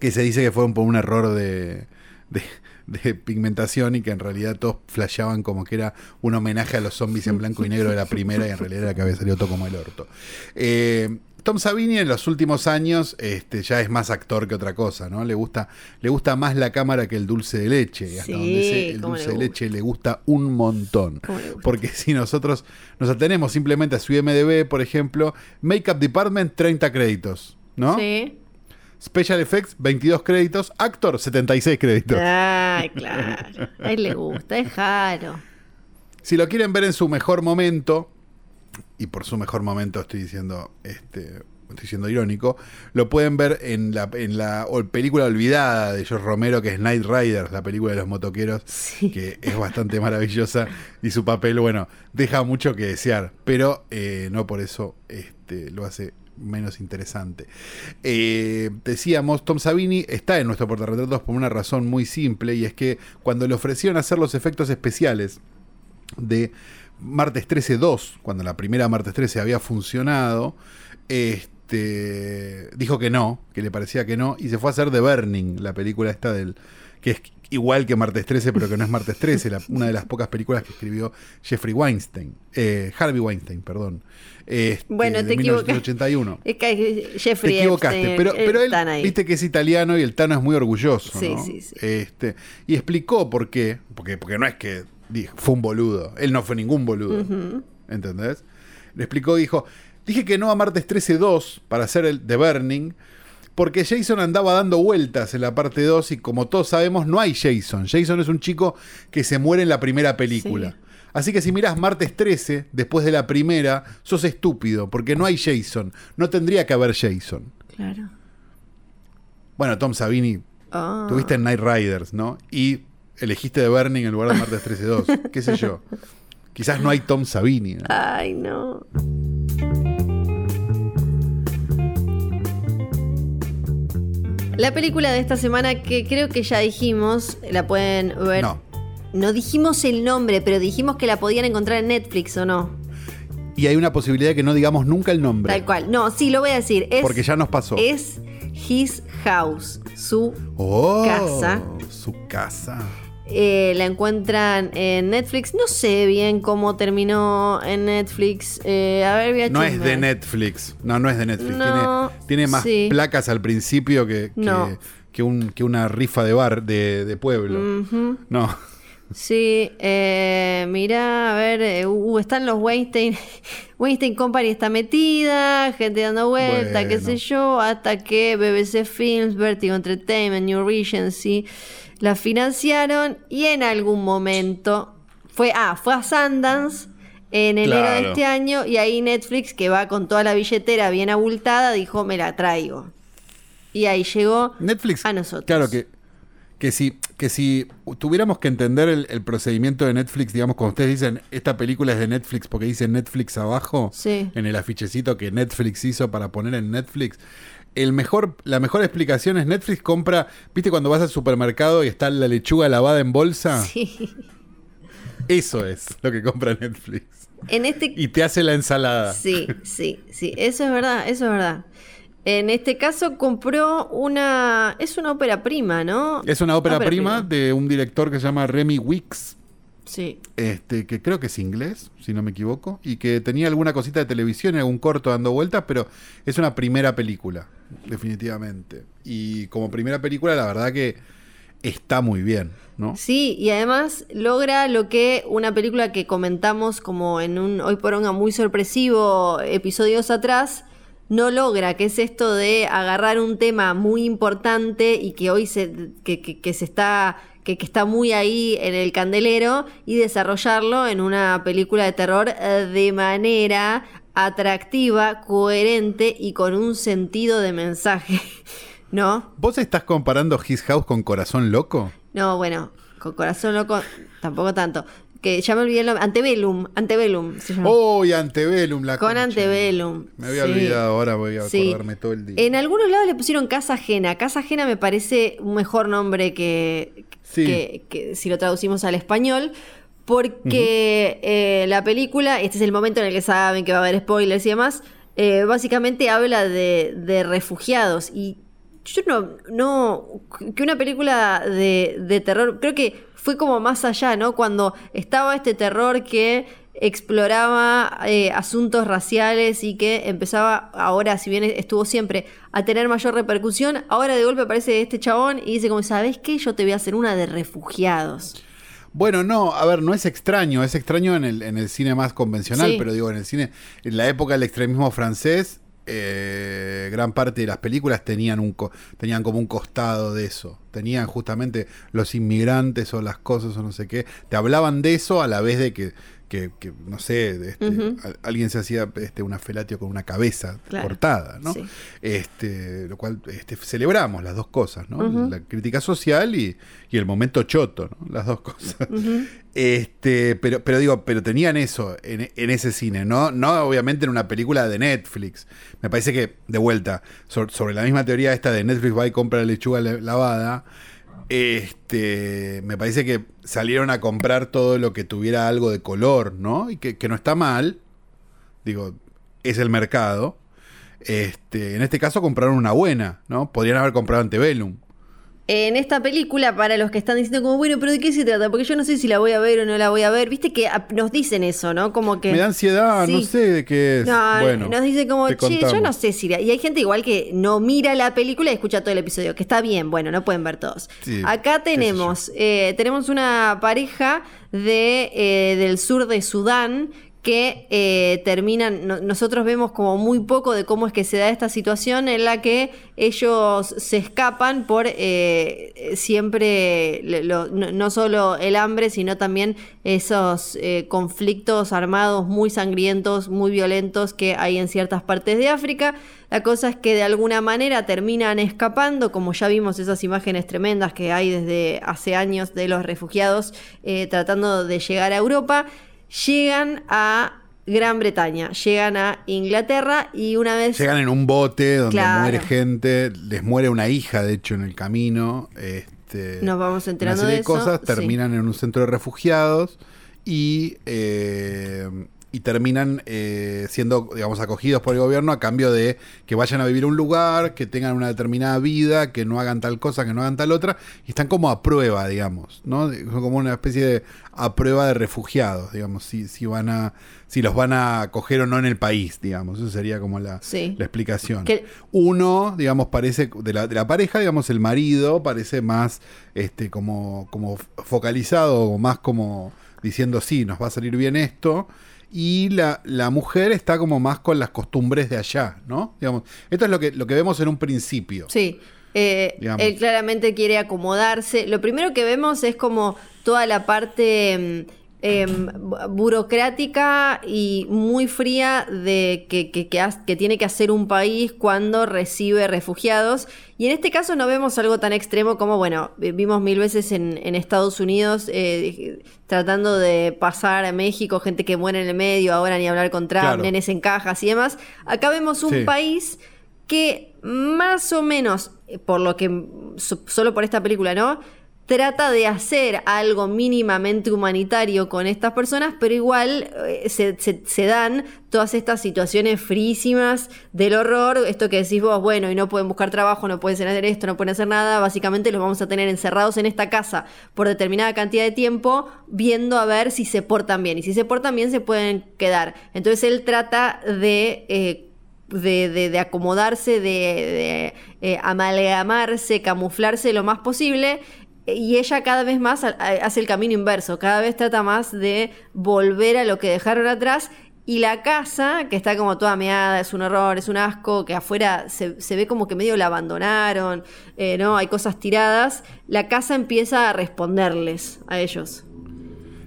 Que se dice que fue por un error de, de, de pigmentación y que en realidad todos flasheaban como que era un homenaje a los zombies en blanco y negro de la primera y en realidad era que había salido todo como el orto. Eh, Tom Savini en los últimos años este, ya es más actor que otra cosa, ¿no? Le gusta, le gusta más la cámara que el dulce de leche. Hasta Sí, donde sé, el dulce le de leche le gusta un montón. Porque si nosotros nos atenemos simplemente a su IMDB, por ejemplo, Makeup Department, 30 créditos, ¿no? Sí. Special Effects, 22 créditos. Actor, 76 créditos. Ay, claro. A él le gusta, es raro. Si lo quieren ver en su mejor momento, y por su mejor momento estoy diciendo, este, estoy siendo irónico, lo pueden ver en la, en la película olvidada de George Romero, que es Night Riders, la película de los motoqueros, Sí. que es bastante maravillosa, y su papel, bueno, deja mucho que desear, pero eh, no por eso este, lo hace menos interesante. Eh, decíamos, Tom Savini está en nuestro portarretratos por una razón muy simple, y es que cuando le ofrecieron hacer los efectos especiales, de Martes 13 2, cuando la primera Martes 13 había funcionado, este, dijo que no, que le parecía que no, y se fue a hacer The Burning, la película esta del que es igual que Martes 13, pero que no es Martes 13, la- una de las pocas películas que escribió Jeffrey Weinstein, eh, Harvey Weinstein, perdón. Este, Bueno, te equivocaste. 1981. Es que Jeffrey Te equivocaste, Epstein, pero, pero él, ahí. viste que es italiano y el Tano es muy orgulloso. Sí, ¿no? sí, sí. Este, y explicó por qué, porque, porque no es que dijo, fue un boludo, él no fue ningún boludo, Ujú. ¿entendés? Le explicó, dijo, dije que no a martes 13-2 para hacer el The Burning, porque Jason andaba dando vueltas en la parte 2 y como todos sabemos no hay Jason. Jason es un chico que se muere en la primera película. Sí. Así que si miras martes 13, después de la primera, sos estúpido, porque no hay Jason. No tendría que haber Jason. Claro. Bueno, Tom Savini, Ah. tuviste en Night Riders, ¿no? Y elegiste The Burning en lugar de martes 13-2. ¿Qué sé yo? Quizás no hay Tom Savini. ¿no? Ay, no. La película de esta semana que creo que ya dijimos, la pueden ver. No. No dijimos el nombre, pero dijimos que la podían encontrar en Netflix o no. Y hay una posibilidad de que no digamos nunca el nombre. Tal cual. No, sí, lo voy a decir. Es, Porque ya nos pasó. Es His House, su Oh, casa. Su casa. Eh, la encuentran en Netflix. No sé bien cómo terminó en Netflix. Eh, a ver, voy a No es de Netflix. No, no es de Netflix. No, tiene, tiene más sí. placas al principio que, que, No. que un, que una rifa de bar de, de pueblo. No. Sí, eh, mira, a ver, uh, están los Weinstein. Weinstein Company está metida, gente dando vuelta, qué sé yo, hasta que BBC Films, Vertigo Entertainment, New Regency la financiaron y en algún momento fue, ah, fue a Sundance en enero de Claro. este año y ahí Netflix, que va con toda la billetera bien abultada, dijo, me la traigo. Y ahí llegó Netflix. a nosotros. Claro que, que, si, que si tuviéramos que entender el, el procedimiento de Netflix, digamos, cuando ustedes dicen esta película es de Netflix porque dice Netflix abajo, Sí. en el afichecito que Netflix hizo para poner en Netflix. El mejor, la mejor explicación es Netflix compra, viste cuando vas al supermercado y está la lechuga lavada en bolsa, Sí. eso es lo que compra Netflix. En este Y te hace la ensalada. Sí, sí, sí, eso es verdad, eso es verdad. En este caso compró una... Es una ópera prima, ¿no? Es una ópera, prima, de un director que se llama Remy Wicks, Sí. este, que creo que es inglés, si no me equivoco, y que tenía alguna cosita de televisión y algún corto dando vueltas, pero es una primera película, definitivamente. Y como primera película, la verdad que está muy bien, ¿no? Sí, y además logra lo que una película que comentamos como en un hoy por hoy muy sorpresivo episodios atrás no logra, que es esto de agarrar un tema muy importante y que hoy se, que, que- que se está, que, que está muy ahí en el candelero y desarrollarlo en una película de terror eh, de manera atractiva, coherente y con un sentido de mensaje, ¿no? ¿Vos estás comparando His House con Corazón Loco? No, bueno, con corazón loco, tampoco tanto. Que ya me olvidé el nombre. Antebellum, Antebellum se llama. ¡Oh, y Antebellum! La Con concha. Antebellum. Me había sí. olvidado, ahora voy a Sí. acordarme todo el día. En algunos lados le pusieron Casa Ajena. Casa Ajena me parece un mejor nombre que, Sí. que, que si lo traducimos al español. Porque eh, la película, este es el momento en el que saben que va a haber spoilers y demás, eh, básicamente habla de, de refugiados. Y yo no, no, que una película de, de terror, creo que fue como más allá, ¿no? Cuando estaba este terror que exploraba eh, asuntos raciales y que empezaba ahora, si bien estuvo siempre, a tener mayor repercusión, ahora de golpe aparece este chabón y dice como, ¿sabes qué? Yo te voy a hacer una de refugiados. Bueno, no, a ver, no es extraño, es extraño en el, en el cine más convencional, Sí. pero digo, en el cine, en la época del extremismo francés, eh, gran parte de las películas tenían, un tenían como un costado de eso. Tenían justamente los inmigrantes o las cosas o no sé qué. Te hablaban de eso a la vez de que, que, que, no sé, este, a- alguien se hacía este, una felatio con una cabeza Claro. cortada, ¿no? Sí. Este, lo cual este, celebramos las dos cosas, ¿no? La crítica social y, y el momento choto, ¿no? Las dos cosas. Este, pero, pero digo, pero tenían eso en, en ese cine, ¿no? No obviamente en una película de Netflix. Me parece que, de vuelta, so- sobre la misma teoría esta de Netflix va y compra lechuga la- lavada, este, me parece que salieron a comprar todo lo que tuviera algo de color, ¿no? Y que, no está mal, digo, es el mercado. Este, en este caso compraron una buena, ¿no? Podrían haber comprado Antebellum. En esta película, para los que están diciendo como, bueno, pero ¿de qué se trata? Porque yo no sé si la voy a ver o no la voy a ver. Viste que ah, nos dicen eso, ¿no? Como que... Me da ansiedad, no sé de qué es. No, bueno, nos dice como, che, yo no sé si... la-". Y hay gente igual que no mira la película y escucha todo el episodio, que está bien, bueno, no pueden ver todos. Sí, Acá tenemos, eh, tenemos una pareja de, eh, del sur de Sudán que eh, terminan, no- nosotros vemos como muy poco de cómo es que se da esta situación en la que ellos se escapan por eh, siempre, le- lo- no, solo el hambre, sino también esos eh, conflictos armados muy sangrientos, muy violentos que hay en ciertas partes de África. La cosa es que de alguna manera terminan escapando, como ya vimos esas imágenes tremendas que hay desde hace años de los refugiados eh, tratando de llegar a Europa llegan a Gran Bretaña, llegan a Inglaterra y una vez... Llegan en un bote donde Claro. muere gente, les muere una hija, de hecho, en el camino. Este, Nos vamos enterando una serie de de cosas, eso, terminan en un centro de refugiados y, eh, y terminan eh, siendo, digamos, acogidos por el gobierno a cambio de que vayan a vivir a un lugar, que tengan una determinada vida, que no hagan tal cosa, que no hagan tal otra, y están como a prueba, digamos, ¿no? Son como una especie de a prueba de refugiados, digamos, si, si van a, si los van a acoger o no en el país, digamos, eso sería como la, Sí. la explicación. Que- Uno, digamos, parece, de la, de la pareja, digamos, el marido parece más este, como, como focalizado, o más como diciendo, sí, nos va a salir bien esto. Y la, la mujer está como más con las costumbres de allá, ¿no? Digamos, esto es lo que, lo que vemos en un principio. Sí. Eh, él claramente quiere acomodarse. Lo primero que vemos es como toda la parte em, bu- burocrática y muy fría de que, que- que has- que tiene que hacer un país cuando recibe refugiados. Y en este caso no vemos algo tan extremo como, bueno, vi- vimos mil veces en, en Estados Unidos eh, tratando de pasar a México, gente que muere en el medio, ahora ni hablar con Trump, Claro. nenes en cajas y demás. Acá vemos un Sí. país que más o menos, eh, por lo que, so- solo por esta película, ¿no? Trata de hacer algo mínimamente humanitario con estas personas, pero igual eh, se, dan todas estas situaciones frísimas del horror, esto que decís vos, bueno, y no pueden buscar trabajo, no pueden hacer esto, no pueden hacer nada, básicamente los vamos a tener encerrados en esta casa por determinada cantidad de tiempo, viendo a ver si se portan bien, y si se portan bien se pueden quedar. Entonces él trata de... Eh, de, acomodarse, de, eh, amalgamarse, camuflarse lo más posible y ella cada vez más hace el camino inverso, cada vez trata más de volver a lo que dejaron atrás y la casa, que está como toda meada, es un horror, es un asco, que afuera se, ve como que medio la abandonaron, eh, ¿no? Hay cosas tiradas. La casa empieza a responderles a ellos.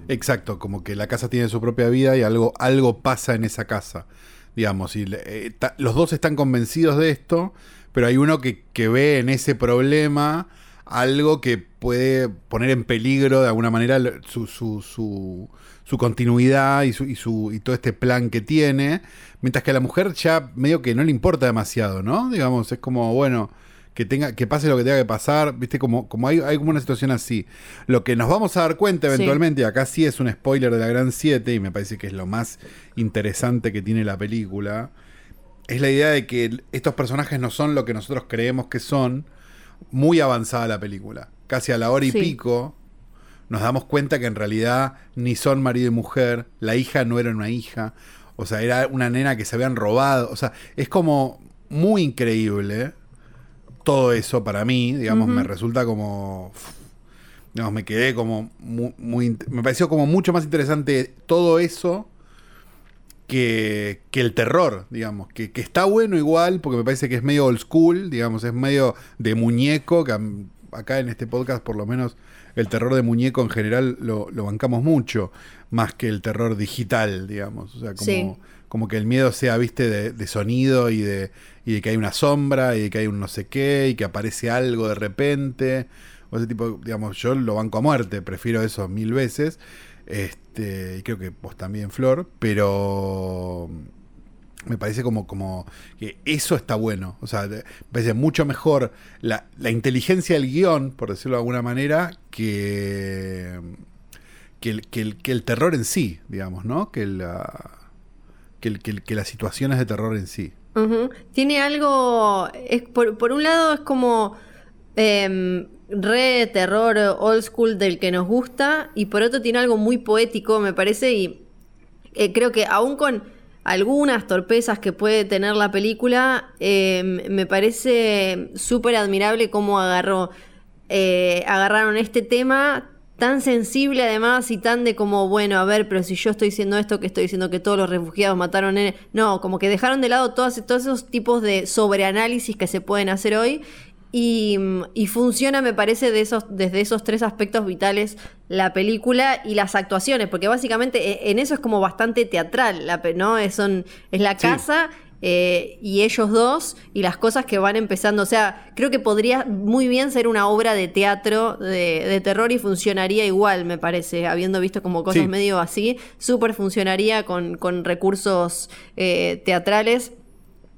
Exacto, como que la casa tiene su propia vida y algo, algo pasa en esa casa. Digamos, y eh, los dos están convencidos de esto, pero hay uno que, que ve en ese problema algo que puede poner en peligro de alguna manera su, su, su, su continuidad y, su, y, su, y todo este plan que tiene, mientras que a la mujer ya medio que no le importa demasiado, ¿no? Digamos, es como, bueno, que tenga que pase lo que tenga que pasar, viste como como hay, hay como una situación así. Lo que nos vamos a dar cuenta eventualmente, acá sí es un spoiler de la Gran 7 y me parece que es lo más interesante que tiene la película, es la idea de que estos personajes no son lo que nosotros creemos que son, muy avanzada la película. Casi a la hora y pico nos damos cuenta que en realidad ni son marido y mujer, la hija no era una hija, o sea, era una nena que se habían robado, o sea, es como muy increíble todo eso para mí, digamos, me resulta como digamos, me quedé como muy, me pareció como mucho más interesante todo eso que, el terror, digamos, que, está bueno igual, porque me parece que es medio old school, digamos, es medio de muñeco, que acá en este podcast por lo menos el terror de muñeco en general lo, bancamos mucho, más que el terror digital, digamos, o sea, como, como que el miedo sea, viste, de, sonido y de, y de que hay una sombra y de que hay un no sé qué y que aparece algo de repente, o ese tipo, digamos, yo lo banco a muerte, prefiero eso mil veces. Este, y creo que vos también, Flor, pero me parece como, como que eso está bueno. O sea, me parece mucho mejor la, inteligencia del guion, por decirlo de alguna manera, que, que, el, que, el, terror en sí, digamos, ¿no? Que, la, que, que, las situaciones de terror en sí. Tiene algo, es, por, por un lado es como... Em, re terror old school del que nos gusta y por otro tiene algo muy poético, me parece, y eh, creo que aún con algunas torpezas que puede tener la película, em, me parece súper admirable cómo agarró, eh, agarraron este tema tan sensible además y tan de como, bueno, a ver, pero si yo estoy diciendo esto, que estoy diciendo que todos los refugiados mataron... En... No, como que dejaron de lado todos, todos esos tipos de sobreanálisis que se pueden hacer hoy y, funciona, me parece, de esos, desde esos tres aspectos vitales la película y las actuaciones, porque básicamente e, en eso es como bastante teatral, ¿no? Es, son, es la casa eh, y ellos dos y las cosas que van empezando. O sea, creo que podría muy bien ser una obra de teatro de, terror y funcionaría igual, me parece, habiendo visto como cosas medio así, súper funcionaría con, con recursos eh, teatrales,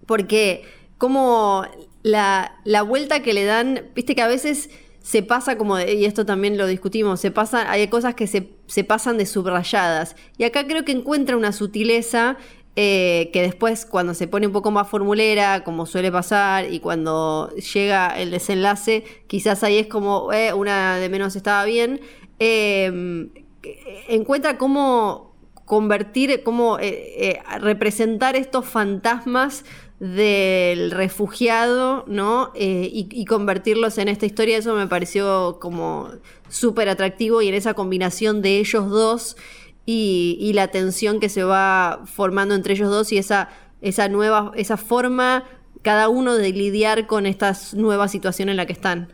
porque como la, la vuelta que le dan, viste que a veces se pasa como, y esto también lo discutimos, se pasa, hay cosas que se, se pasan de subrayadas. Y acá creo que encuentra una sutileza eh, que después cuando se pone un poco más formulera, como suele pasar, y cuando llega el desenlace, quizás ahí es como, eh, una de menos estaba bien, em, encuentra cómo convertir, cómo eh, representar estos fantasmas del refugiado, ¿no? Eh, y, convertirlos en esta historia, eso me pareció como súper atractivo y en esa combinación de ellos dos y, la tensión que se va formando entre ellos dos y esa, esa nueva, esa forma cada uno de lidiar con esta nueva situación en la que están.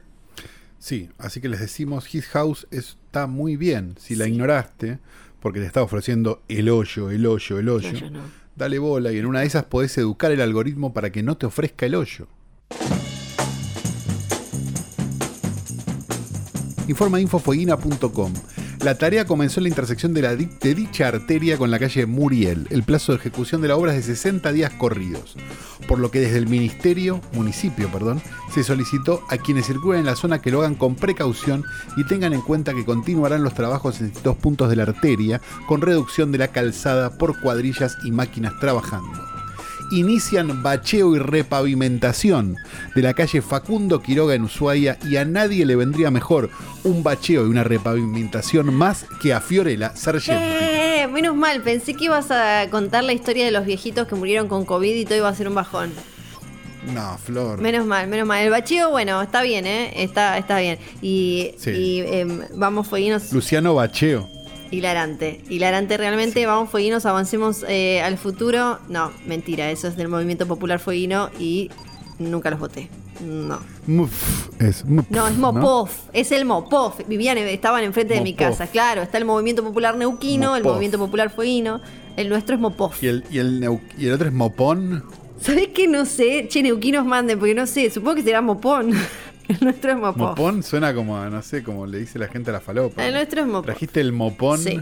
Sí, así que les decimos, His House está muy bien. Si la ignoraste, porque te está ofreciendo el hoyo, el hoyo, el hoyo dale bola y en una de esas podés educar el algoritmo para que no te ofrezca el hoyo. Informa infofueguina.com, La tarea comenzó en la intersección de, la, dicha arteria con la calle Muriel. El plazo de ejecución de la obra es de 60 días corridos, por lo que desde el ministerio, municipio, perdón, se solicitó a quienes circulen en la zona que lo hagan con precaución y tengan en cuenta que continuarán los trabajos en distintos puntos de la arteria con reducción de la calzada por cuadrillas y máquinas trabajando inician bacheo y repavimentación de la calle Facundo Quiroga en Ushuaia y a nadie le vendría mejor un bacheo y una repavimentación más que a Fiorella Sargenti. Eh, menos mal, pensé que ibas a contar la historia de los viejitos que murieron con COVID y todo iba a ser un bajón. No, Flor. Menos mal, menos mal. El bacheo, bueno, está bien, ¿eh? Está, está bien. Y, Sí. y, em, vamos, fueguinos, Luciano Bacheo. Hilarante. Hilarante realmente, vamos, fueguinos, avancemos eh, al futuro. No, mentira, eso es del movimiento popular fueguino y nunca los voté. No. Muf, es muf, No, es Mopov, es el Mopov. Vivían, estaban enfrente de mi casa, claro. Está el movimiento popular neuquino, el movimiento popular fueguino. El nuestro es Mopov. Y el, y, el, neu- y el otro es Mopón. ¿Sabés que no sé? Che, neuquinos manden, porque no sé. Supongo que será Mopón. El nuestro es Mopov. Mopón suena como, no sé, como le dice la gente a la falopa. El nuestro es Mopov. Trajiste el Mopón. Sí.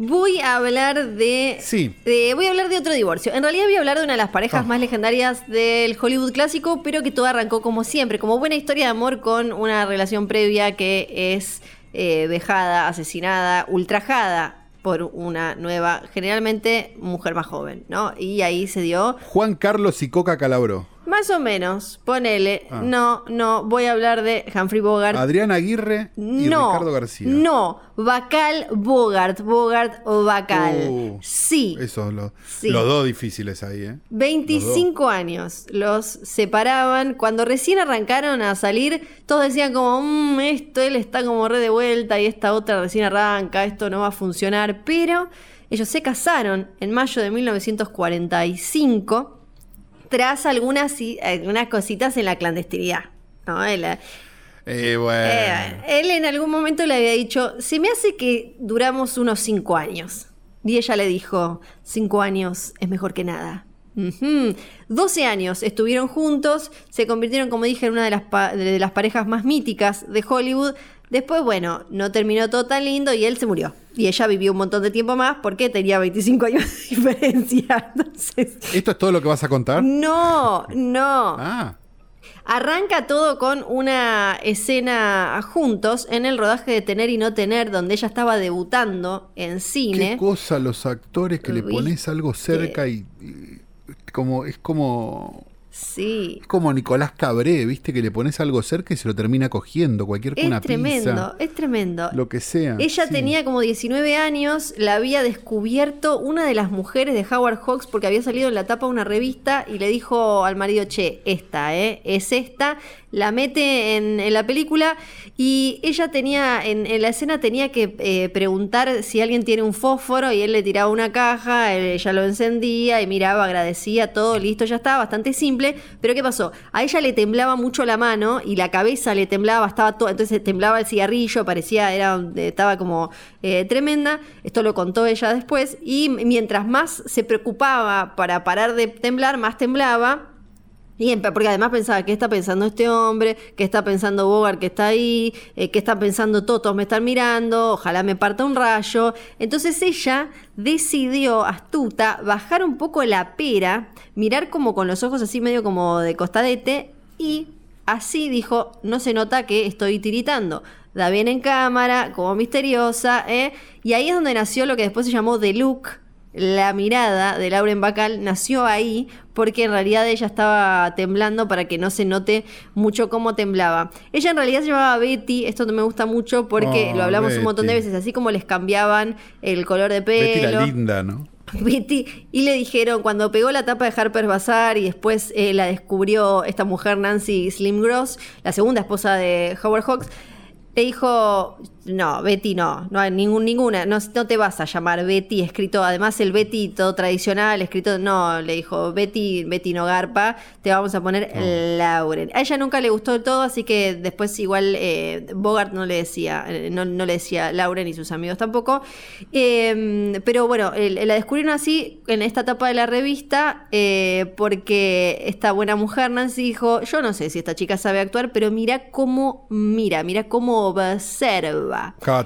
Voy a hablar de, Sí. de- Voy a hablar de otro divorcio. En realidad voy a hablar de una de las parejas Ah. más legendarias del Hollywood clásico, pero que todo arrancó como siempre, como buena historia de amor con una relación previa que es eh, vejada, asesinada, ultrajada por una nueva, generalmente mujer más joven, ¿no? Y ahí se dio Juan Carlos y Coca Calabró. Más o menos, ponele, Ah. no, no, voy a hablar de Humphrey Bogart. Adrián Aguirre y no, Ricardo García. No, Bacal Bogart, Bogart o Bacal. Uh, sí. Esos los, Sí. los dos difíciles ahí, ¿eh? 25 años los separaban. Cuando recién arrancaron a salir, todos decían como, "Mm, esto él está como re de vuelta y esta otra recién arranca, esto no va a funcionar. Pero ellos se casaron en mayo de 1945 tras algunas, algunas cositas en la clandestinidad. ¿no? Eh, bueno. eh, él en algún momento le había dicho, se me hace que duramos unos cinco años. Y ella le dijo, cinco años es mejor que nada. Ujú. 12 años estuvieron juntos, se convirtieron, como dije, en una de las, pa- de las parejas más míticas de Hollywood. Después, bueno, no terminó todo tan lindo y él se murió. Y ella vivió un montón de tiempo más porque tenía 25 años de diferencia. Entonces, ¿Esto es todo lo que vas a contar? no, no. Ah, Arranca todo con una escena juntos en el rodaje de Tener y No Tener, donde ella estaba debutando en qué cine. cosa los actores que le pones algo cerca y, y como es como Sí. es como Nicolás Cabré, ¿viste? Que le pones algo cerca y se lo termina cogiendo cualquier Es una tremendo, pizza, es tremendo. lo que sea. Ella sí. tenía como 19 años, la había descubierto una de las mujeres de Howard Hawks porque había salido en la tapa de una revista y le dijo al marido, che, esta, ¿eh? Es esta. La mete en, en la película y ella tenía, en, en la escena tenía que eh, preguntar si alguien tiene un fósforo y él le tiraba una caja, ella lo encendía y miraba, agradecía, todo listo, ya estaba, bastante simple. Pero ¿qué pasó? A ella le temblaba mucho la mano y la cabeza le temblaba, estaba todo, entonces temblaba el cigarrillo, parecía, era, estaba como eh, tremenda. Esto lo contó ella después. Y mientras más se preocupaba para parar de temblar, más temblaba. Y porque además pensaba, ¿qué está pensando este hombre? ¿Qué está pensando Bogart que está ahí? Eh, ¿Qué está pensando? Todos me están mirando, ojalá me parta un rayo. Entonces ella decidió, astuta, bajar un poco la pera, mirar como con los ojos así medio como de costadete y así dijo, no se nota que estoy tiritando. Da bien en cámara, como misteriosa, ¿eh? Y ahí es donde nació lo que después se llamó The Look, la mirada de Lauren Bacall nació ahí porque en realidad ella estaba temblando para que no se note mucho cómo temblaba. Ella en realidad se llamaba Betty, esto me gusta mucho porque Oh, lo hablamos un montón de Betty. veces, así como les cambiaban el color de Betty pelo. la linda, ¿no? Betty, y le dijeron, cuando pegó la tapa de Harper's Bazaar y después eh, la descubrió esta mujer Nancy Slim Gross, la segunda esposa de Howard Hawks, le dijo, no, Betty no, no hay ningún, ninguna, no, no te vas a llamar Betty, escrito, además el Betty todo tradicional, escrito, no, le dijo, Betty, Betty no garpa, te vamos a poner Lauren. A ella nunca le gustó del todo, así que después igual eh, Bogart no le decía, eh, no, no le decía Lauren y sus amigos tampoco. Eh, pero bueno, la descubrieron así en esta etapa de la revista, eh, porque esta buena mujer Nancy dijo, yo no sé si esta chica sabe actuar, pero mira cómo mira, mira cómo observa.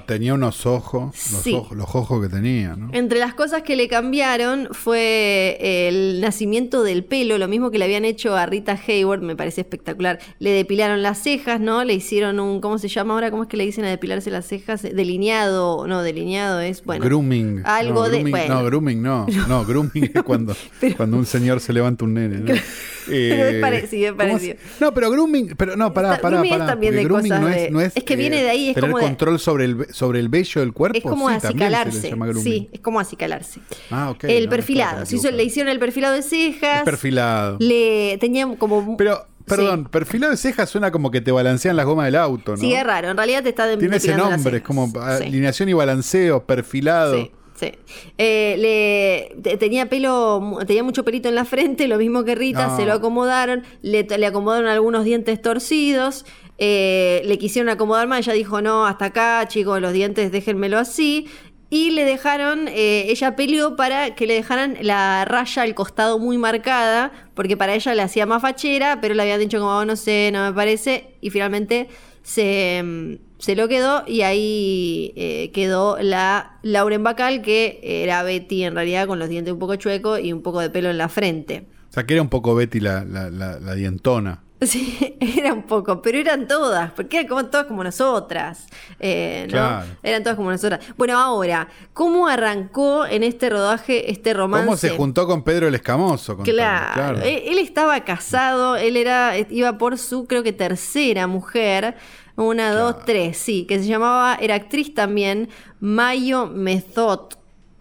Tenía unos ojos, los, Sí. ojos, los ojos que tenía, ¿no? Entre las cosas que le cambiaron fue el nacimiento del pelo, lo mismo que le habían hecho a Rita Hayward, me parece espectacular. Le depilaron las cejas, ¿no? Le hicieron un, ¿cómo se llama ahora? ¿Cómo es que le dicen a depilarse las cejas? Delineado, no, delineado es, bueno. grooming. algo no, de- grooming, bueno. No, grooming no. No, grooming es cuando, Pero- cuando un señor se levanta un nene, ¿no? Pero es parecido, es ¿cómo parecido. No, pero grooming, pero no, pará, pará, grooming es también de grooming cosas no de- es, no es, es que viene de ahí, es tener como de- control sobre el, sobre el vello del cuerpo. Es como sí, acicalarse. Sí, es como acicalarse. Ah, ok, el no, perfilado. estaba Se hizo- equivocado. le hicieron el perfilado de cejas. Perfilado. Le tenía como. Pero, perdón, Sí. perfilado de cejas suena como que te balancean las gomas del auto, ¿no? Sí, es raro. En realidad te está de- Tiene ese nombre, es como Sí. alineación y balanceo, perfilado. Sí. Eh, le, te- tenía pelo, tenía mucho pelito en la frente, lo mismo que Rita, Ah. se lo acomodaron, le, le acomodaron algunos dientes torcidos, eh, le quisieron acomodar más, ella dijo, no, hasta acá, chicos, los dientes déjenmelo así. Y le dejaron, eh, ella peleó para que le dejaran la raya al costado muy marcada, porque para ella le hacía más fachera, pero le habían dicho como, "Oh, no sé, no me parece, y finalmente se, mm, se lo quedó y ahí eh, quedó la Lauren Bacall, que era Betty en realidad con los dientes un poco chuecos y un poco de pelo en la frente. O sea, que era un poco Betty la, la dientona. Sí, era un poco, pero eran todas, porque eran como todas como nosotras. eh, ¿no? Claro. Eran todas como nosotras. Bueno, ahora, ¿cómo arrancó en este rodaje este romance? ¿Cómo se juntó con Pedro el Escamoso? Claro, Él, él estaba casado, él era, iba por su, creo que tercera mujer, una, dos, tres, sí, que se llamaba, era actriz también, Mayo Method.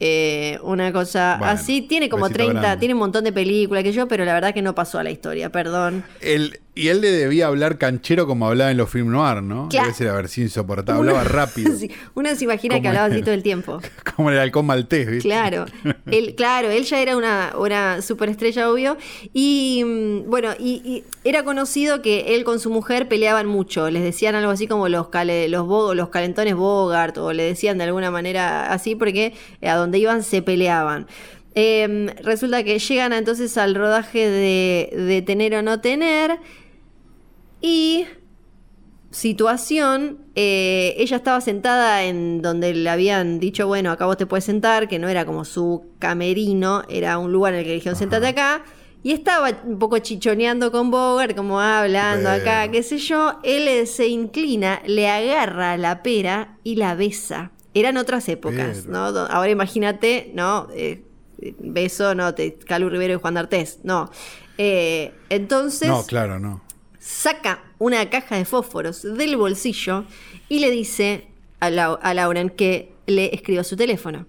eh, una cosa Bueno, así, tiene como besito 30, grande. tiene un montón de películas que yo, pero la verdad que no pasó a la historia, perdón. Él- y él le debía hablar canchero como hablaba en los film noir, ¿no? Claro. Debe ser haber sido insoportable. Hablaba rápido. sí, uno se imagina Como que hablaba así todo el tiempo. Como el halcón maltés, ¿viste? Claro, él, claro, él ya era una, una superestrella, obvio. Y mm, bueno, y, y era conocido que él con su mujer peleaban mucho. Les decían algo así como los, cale- los, bo- los calentones Bogart, o le decían de alguna manera así, porque eh, a donde iban se peleaban. Eh, resulta que llegan entonces al rodaje de, de tener o no tener. Y situación, eh, ella estaba sentada en donde le habían dicho, bueno, acá vos te puedes sentar, que no era como su camerino, era un lugar en el que le dijeron, sentate acá. Y estaba un poco chichoneando con Bogart, como hablando acá, qué sé yo. Él se inclina, le agarra la pera y la besa. Eran otras épocas, Pero- ¿no? Ahora imagínate, ¿no? Eh, beso, no, te, Calu Rivero y Juan D'Artés, no. Eh, entonces No, claro, no. Saca una caja de fósforos del bolsillo y le dice a, Lau- a Lauren que le escriba su teléfono.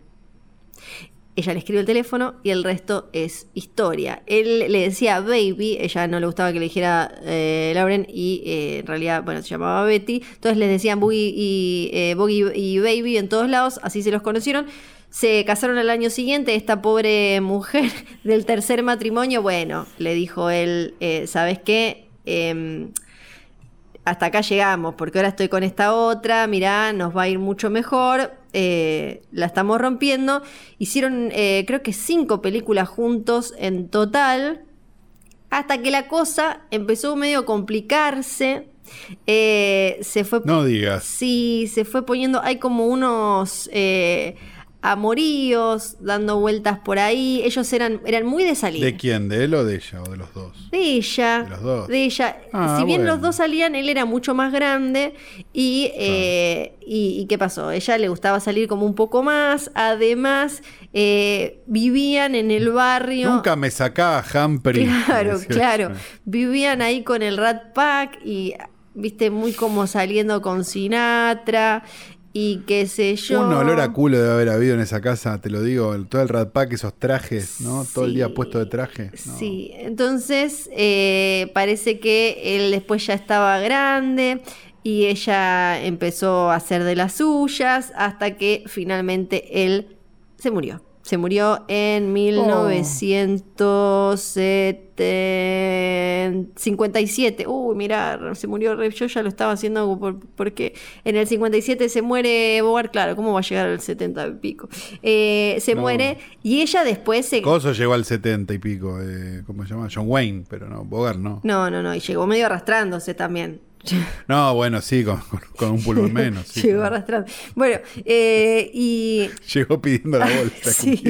Ella le escribe el teléfono y el resto es historia. Él le decía baby, ella no le gustaba que le dijera eh, Lauren y eh, en realidad, bueno, se llamaba Betty. Entonces les decían Boogie y, eh, y Baby en todos lados, así se los conocieron. Se casaron al año siguiente, esta pobre mujer del tercer matrimonio, bueno, le dijo él, eh, ¿sabes qué? Em, hasta acá llegamos, porque ahora estoy con esta otra, mirá, nos va a ir mucho mejor, eh, la estamos rompiendo. Hicieron, eh, creo que cinco películas juntos en total, hasta que la cosa empezó medio a complicarse. eh, se fue No digas. Sí, se fue poniendo. Hay como unos eh, amoríos dando vueltas por ahí. Ellos eran, eran muy de salir. ¿De quién? ¿De él o de ella? ¿O de los dos? De ella. De los dos. De ella. Ah, si bien bueno. los dos salían, él era mucho más grande. Y, eh, y, y qué pasó? Ella le gustaba salir como un poco más. Además, eh, vivían en el barrio. Nunca me sacaba Humphrey. Claro, claro. Vivían ahí con el Rat Pack y, viste, muy como saliendo con Sinatra y qué sé yo. Un olor a culo debe haber habido en esa casa, te lo digo. Todo el Rat Pack, esos trajes, ¿no? Todo el día puesto de traje. No. Sí, entonces eh, parece que él después ya estaba grande y ella empezó a hacer de las suyas hasta que finalmente él se murió. Se murió en 1957. Uy, mirá, se murió. Yo ya lo estaba haciendo por- porque en el 57 se muere Bogart. Claro, ¿cómo va a llegar al 70 y pico? Eh, se No. muere y ella después se. Coso llegó al 70 y pico. eh, ¿Cómo se llama? John Wayne, pero no, Bogart no. No, no, no, y llegó medio arrastrándose también. No, bueno, sí, con, un pulmón menos. sí, Llegó claro. arrastrando. Bueno, eh, y Llegó pidiendo la bolsa. Sí.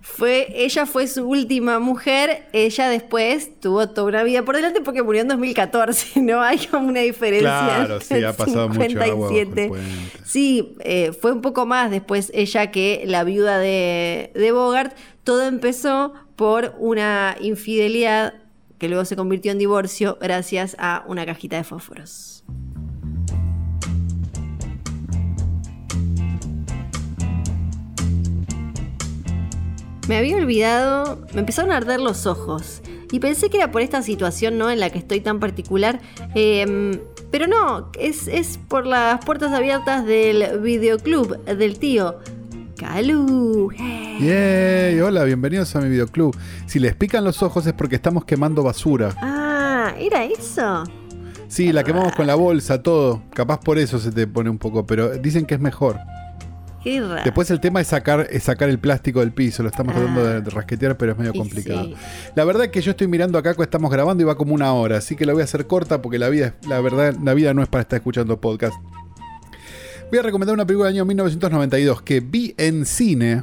Fue, ella fue su última mujer. Ella después tuvo toda una vida por delante porque murió en 2014. No hay como una diferencia. Claro, sí, ha pasado mucho agua bajo el 57. puente. Sí, eh, fue un poco más después ella que la viuda de, de Bogart. Todo empezó por una infidelidad que luego se convirtió en divorcio gracias a una cajita de fósforos. Me había olvidado, me empezaron a arder los ojos y pensé que era por esta situación ¿no? en la que estoy tan particular, em, pero no, es, es por las puertas abiertas del videoclub del tío Calu. Yay, hola, bienvenidos a mi videoclub. Si les pican los ojos es porque estamos quemando basura. Ah, ¿era eso? Sí, la quemamos con la bolsa, todo. Capaz por eso se te pone un poco, pero dicen que es mejor. Después el tema es sacar, es sacar el plástico del piso, lo estamos tratando Ah. de, de rasquetear, pero es medio complicado. sí. La verdad es que yo estoy mirando acá, estamos grabando y va como una hora, así que la voy a hacer corta porque la vida, la verdad, la vida no es para estar escuchando podcast. Voy a recomendar una película del año 1992 que vi en cine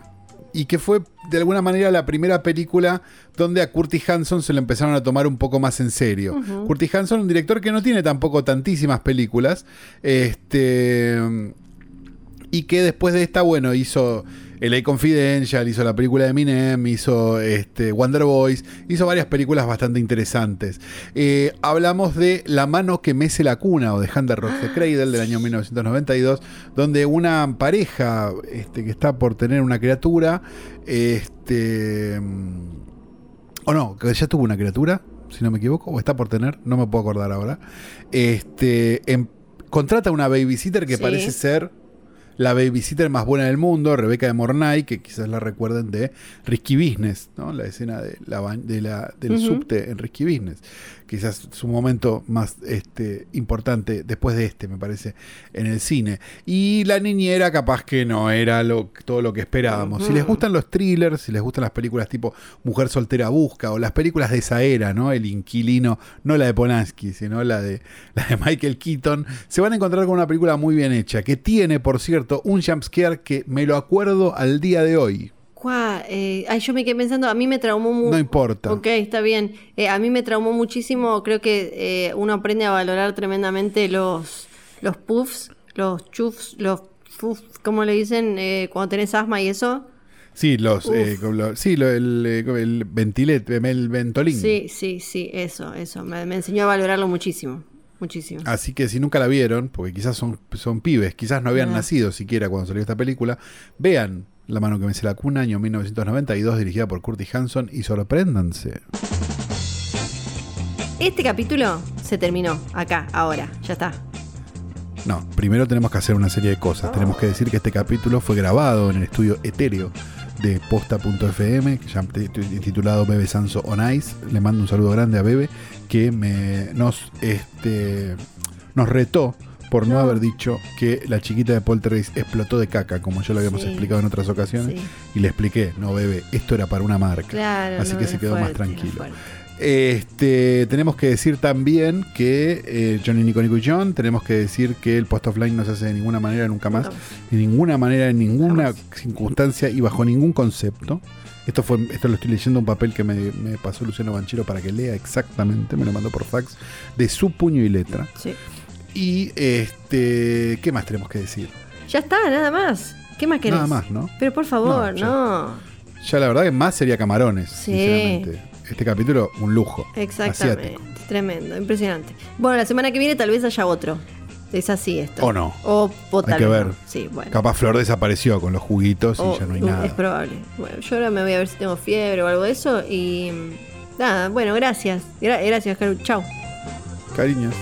y que fue de alguna manera la primera película donde a Curtis Hanson se lo empezaron a tomar un poco más en serio. Curtis Hanson, un director que no tiene tampoco tantísimas películas, este y que después de esta, bueno, hizo LA Confidential, hizo la película de Eminem, hizo este, Wonder Boys, hizo varias películas bastante interesantes. Eh, hablamos de La mano que mece la cuna o de That Rocks the Cradle del año 1992, donde una pareja este, que está por tener una criatura, este, mm, o no, que ya tuvo una criatura, si no me equivoco, o está por tener, no me puedo acordar ahora, este, em- contrata una babysitter que Sí. parece ser la babysitter más buena del mundo, Rebeca de Mornay, que quizás la recuerden de Risky Business, ¿no? la escena de la, de la- del subte en Risky Business. Quizás su momento más este, importante después de este, me parece, en el cine. Y la niñera capaz que no era lo, todo lo que esperábamos. Si les gustan los thrillers, si les gustan las películas tipo Mujer soltera busca o las películas de esa era, ¿no? El inquilino, no la de Polanski, sino la de, la de Michael Keaton, se van a encontrar con una película muy bien hecha, que tiene, por cierto, un jumpscare que me lo acuerdo al día de hoy. Cuá, eh, ay, yo me quedé pensando, a mí me traumó mucho. No importa. Ok, está bien. Eh, a mí me traumó muchísimo. Creo que eh, uno aprende a valorar tremendamente los, los puffs, los chufs, los puffs, ¿cómo le dicen? Eh, cuando tenés asma y eso. Sí, los, eh, sí, lo- el, eh, el ventilet, el ventolín. Sí, sí, sí, eso, eso. Me, me enseñó a valorarlo muchísimo. Muchísimo. Así que si nunca la vieron, porque quizás son, son pibes, quizás no habían Ah. nacido siquiera cuando salió esta película, vean La mano que mece la cuna, año 1992, dirigida por Curtis Hanson, y sorpréndanse. Este capítulo se terminó acá, ahora, ya está. No, primero tenemos que hacer una serie de cosas. Tenemos que decir que este capítulo fue grabado en el estudio etéreo de posta.fm, t- titulado Bebe Sanso on Ice. Le mando un saludo grande a Bebe, que me, nos, este, nos retó por no, No. haber dicho que la chiquita de Poltergeist explotó de caca, como ya lo habíamos Sí. explicado en otras ocasiones. Sí. Y le expliqué, no, Bebe, esto era para una marca. Claro. Así no, que se quedó más tranquilo. Este, tenemos que decir también que eh, Johnny Nico Nico y John, tenemos que decir que el post offline no se hace de ninguna manera, nunca más, de ninguna manera, en ninguna circunstancia y bajo ningún concepto. Esto fue, esto lo estoy leyendo un papel que me, me pasó Luciano Banchero para que lea exactamente, me lo mandó por fax, de su puño y letra. Sí. Y este, ¿qué más tenemos que decir? Ya está, nada más. ¿Qué más querés? Nada más, ¿no? Pero por favor, No, ya. no. Ya la verdad que más sería Camarones, Sí. sinceramente. Este capítulo, un lujo. Exactamente. Asiático. Tremendo, impresionante. Bueno, la semana que viene tal vez haya otro. Es así esto. O no. O, o Hay que ver. no. Sí, bueno. Capaz Flor desapareció con los juguitos y O- ya no hay nada. Es probable. Bueno, yo ahora me voy a ver si tengo fiebre o algo de eso. Y nada, bueno, gracias. Gra- gracias, Caru. Chau. Cariños.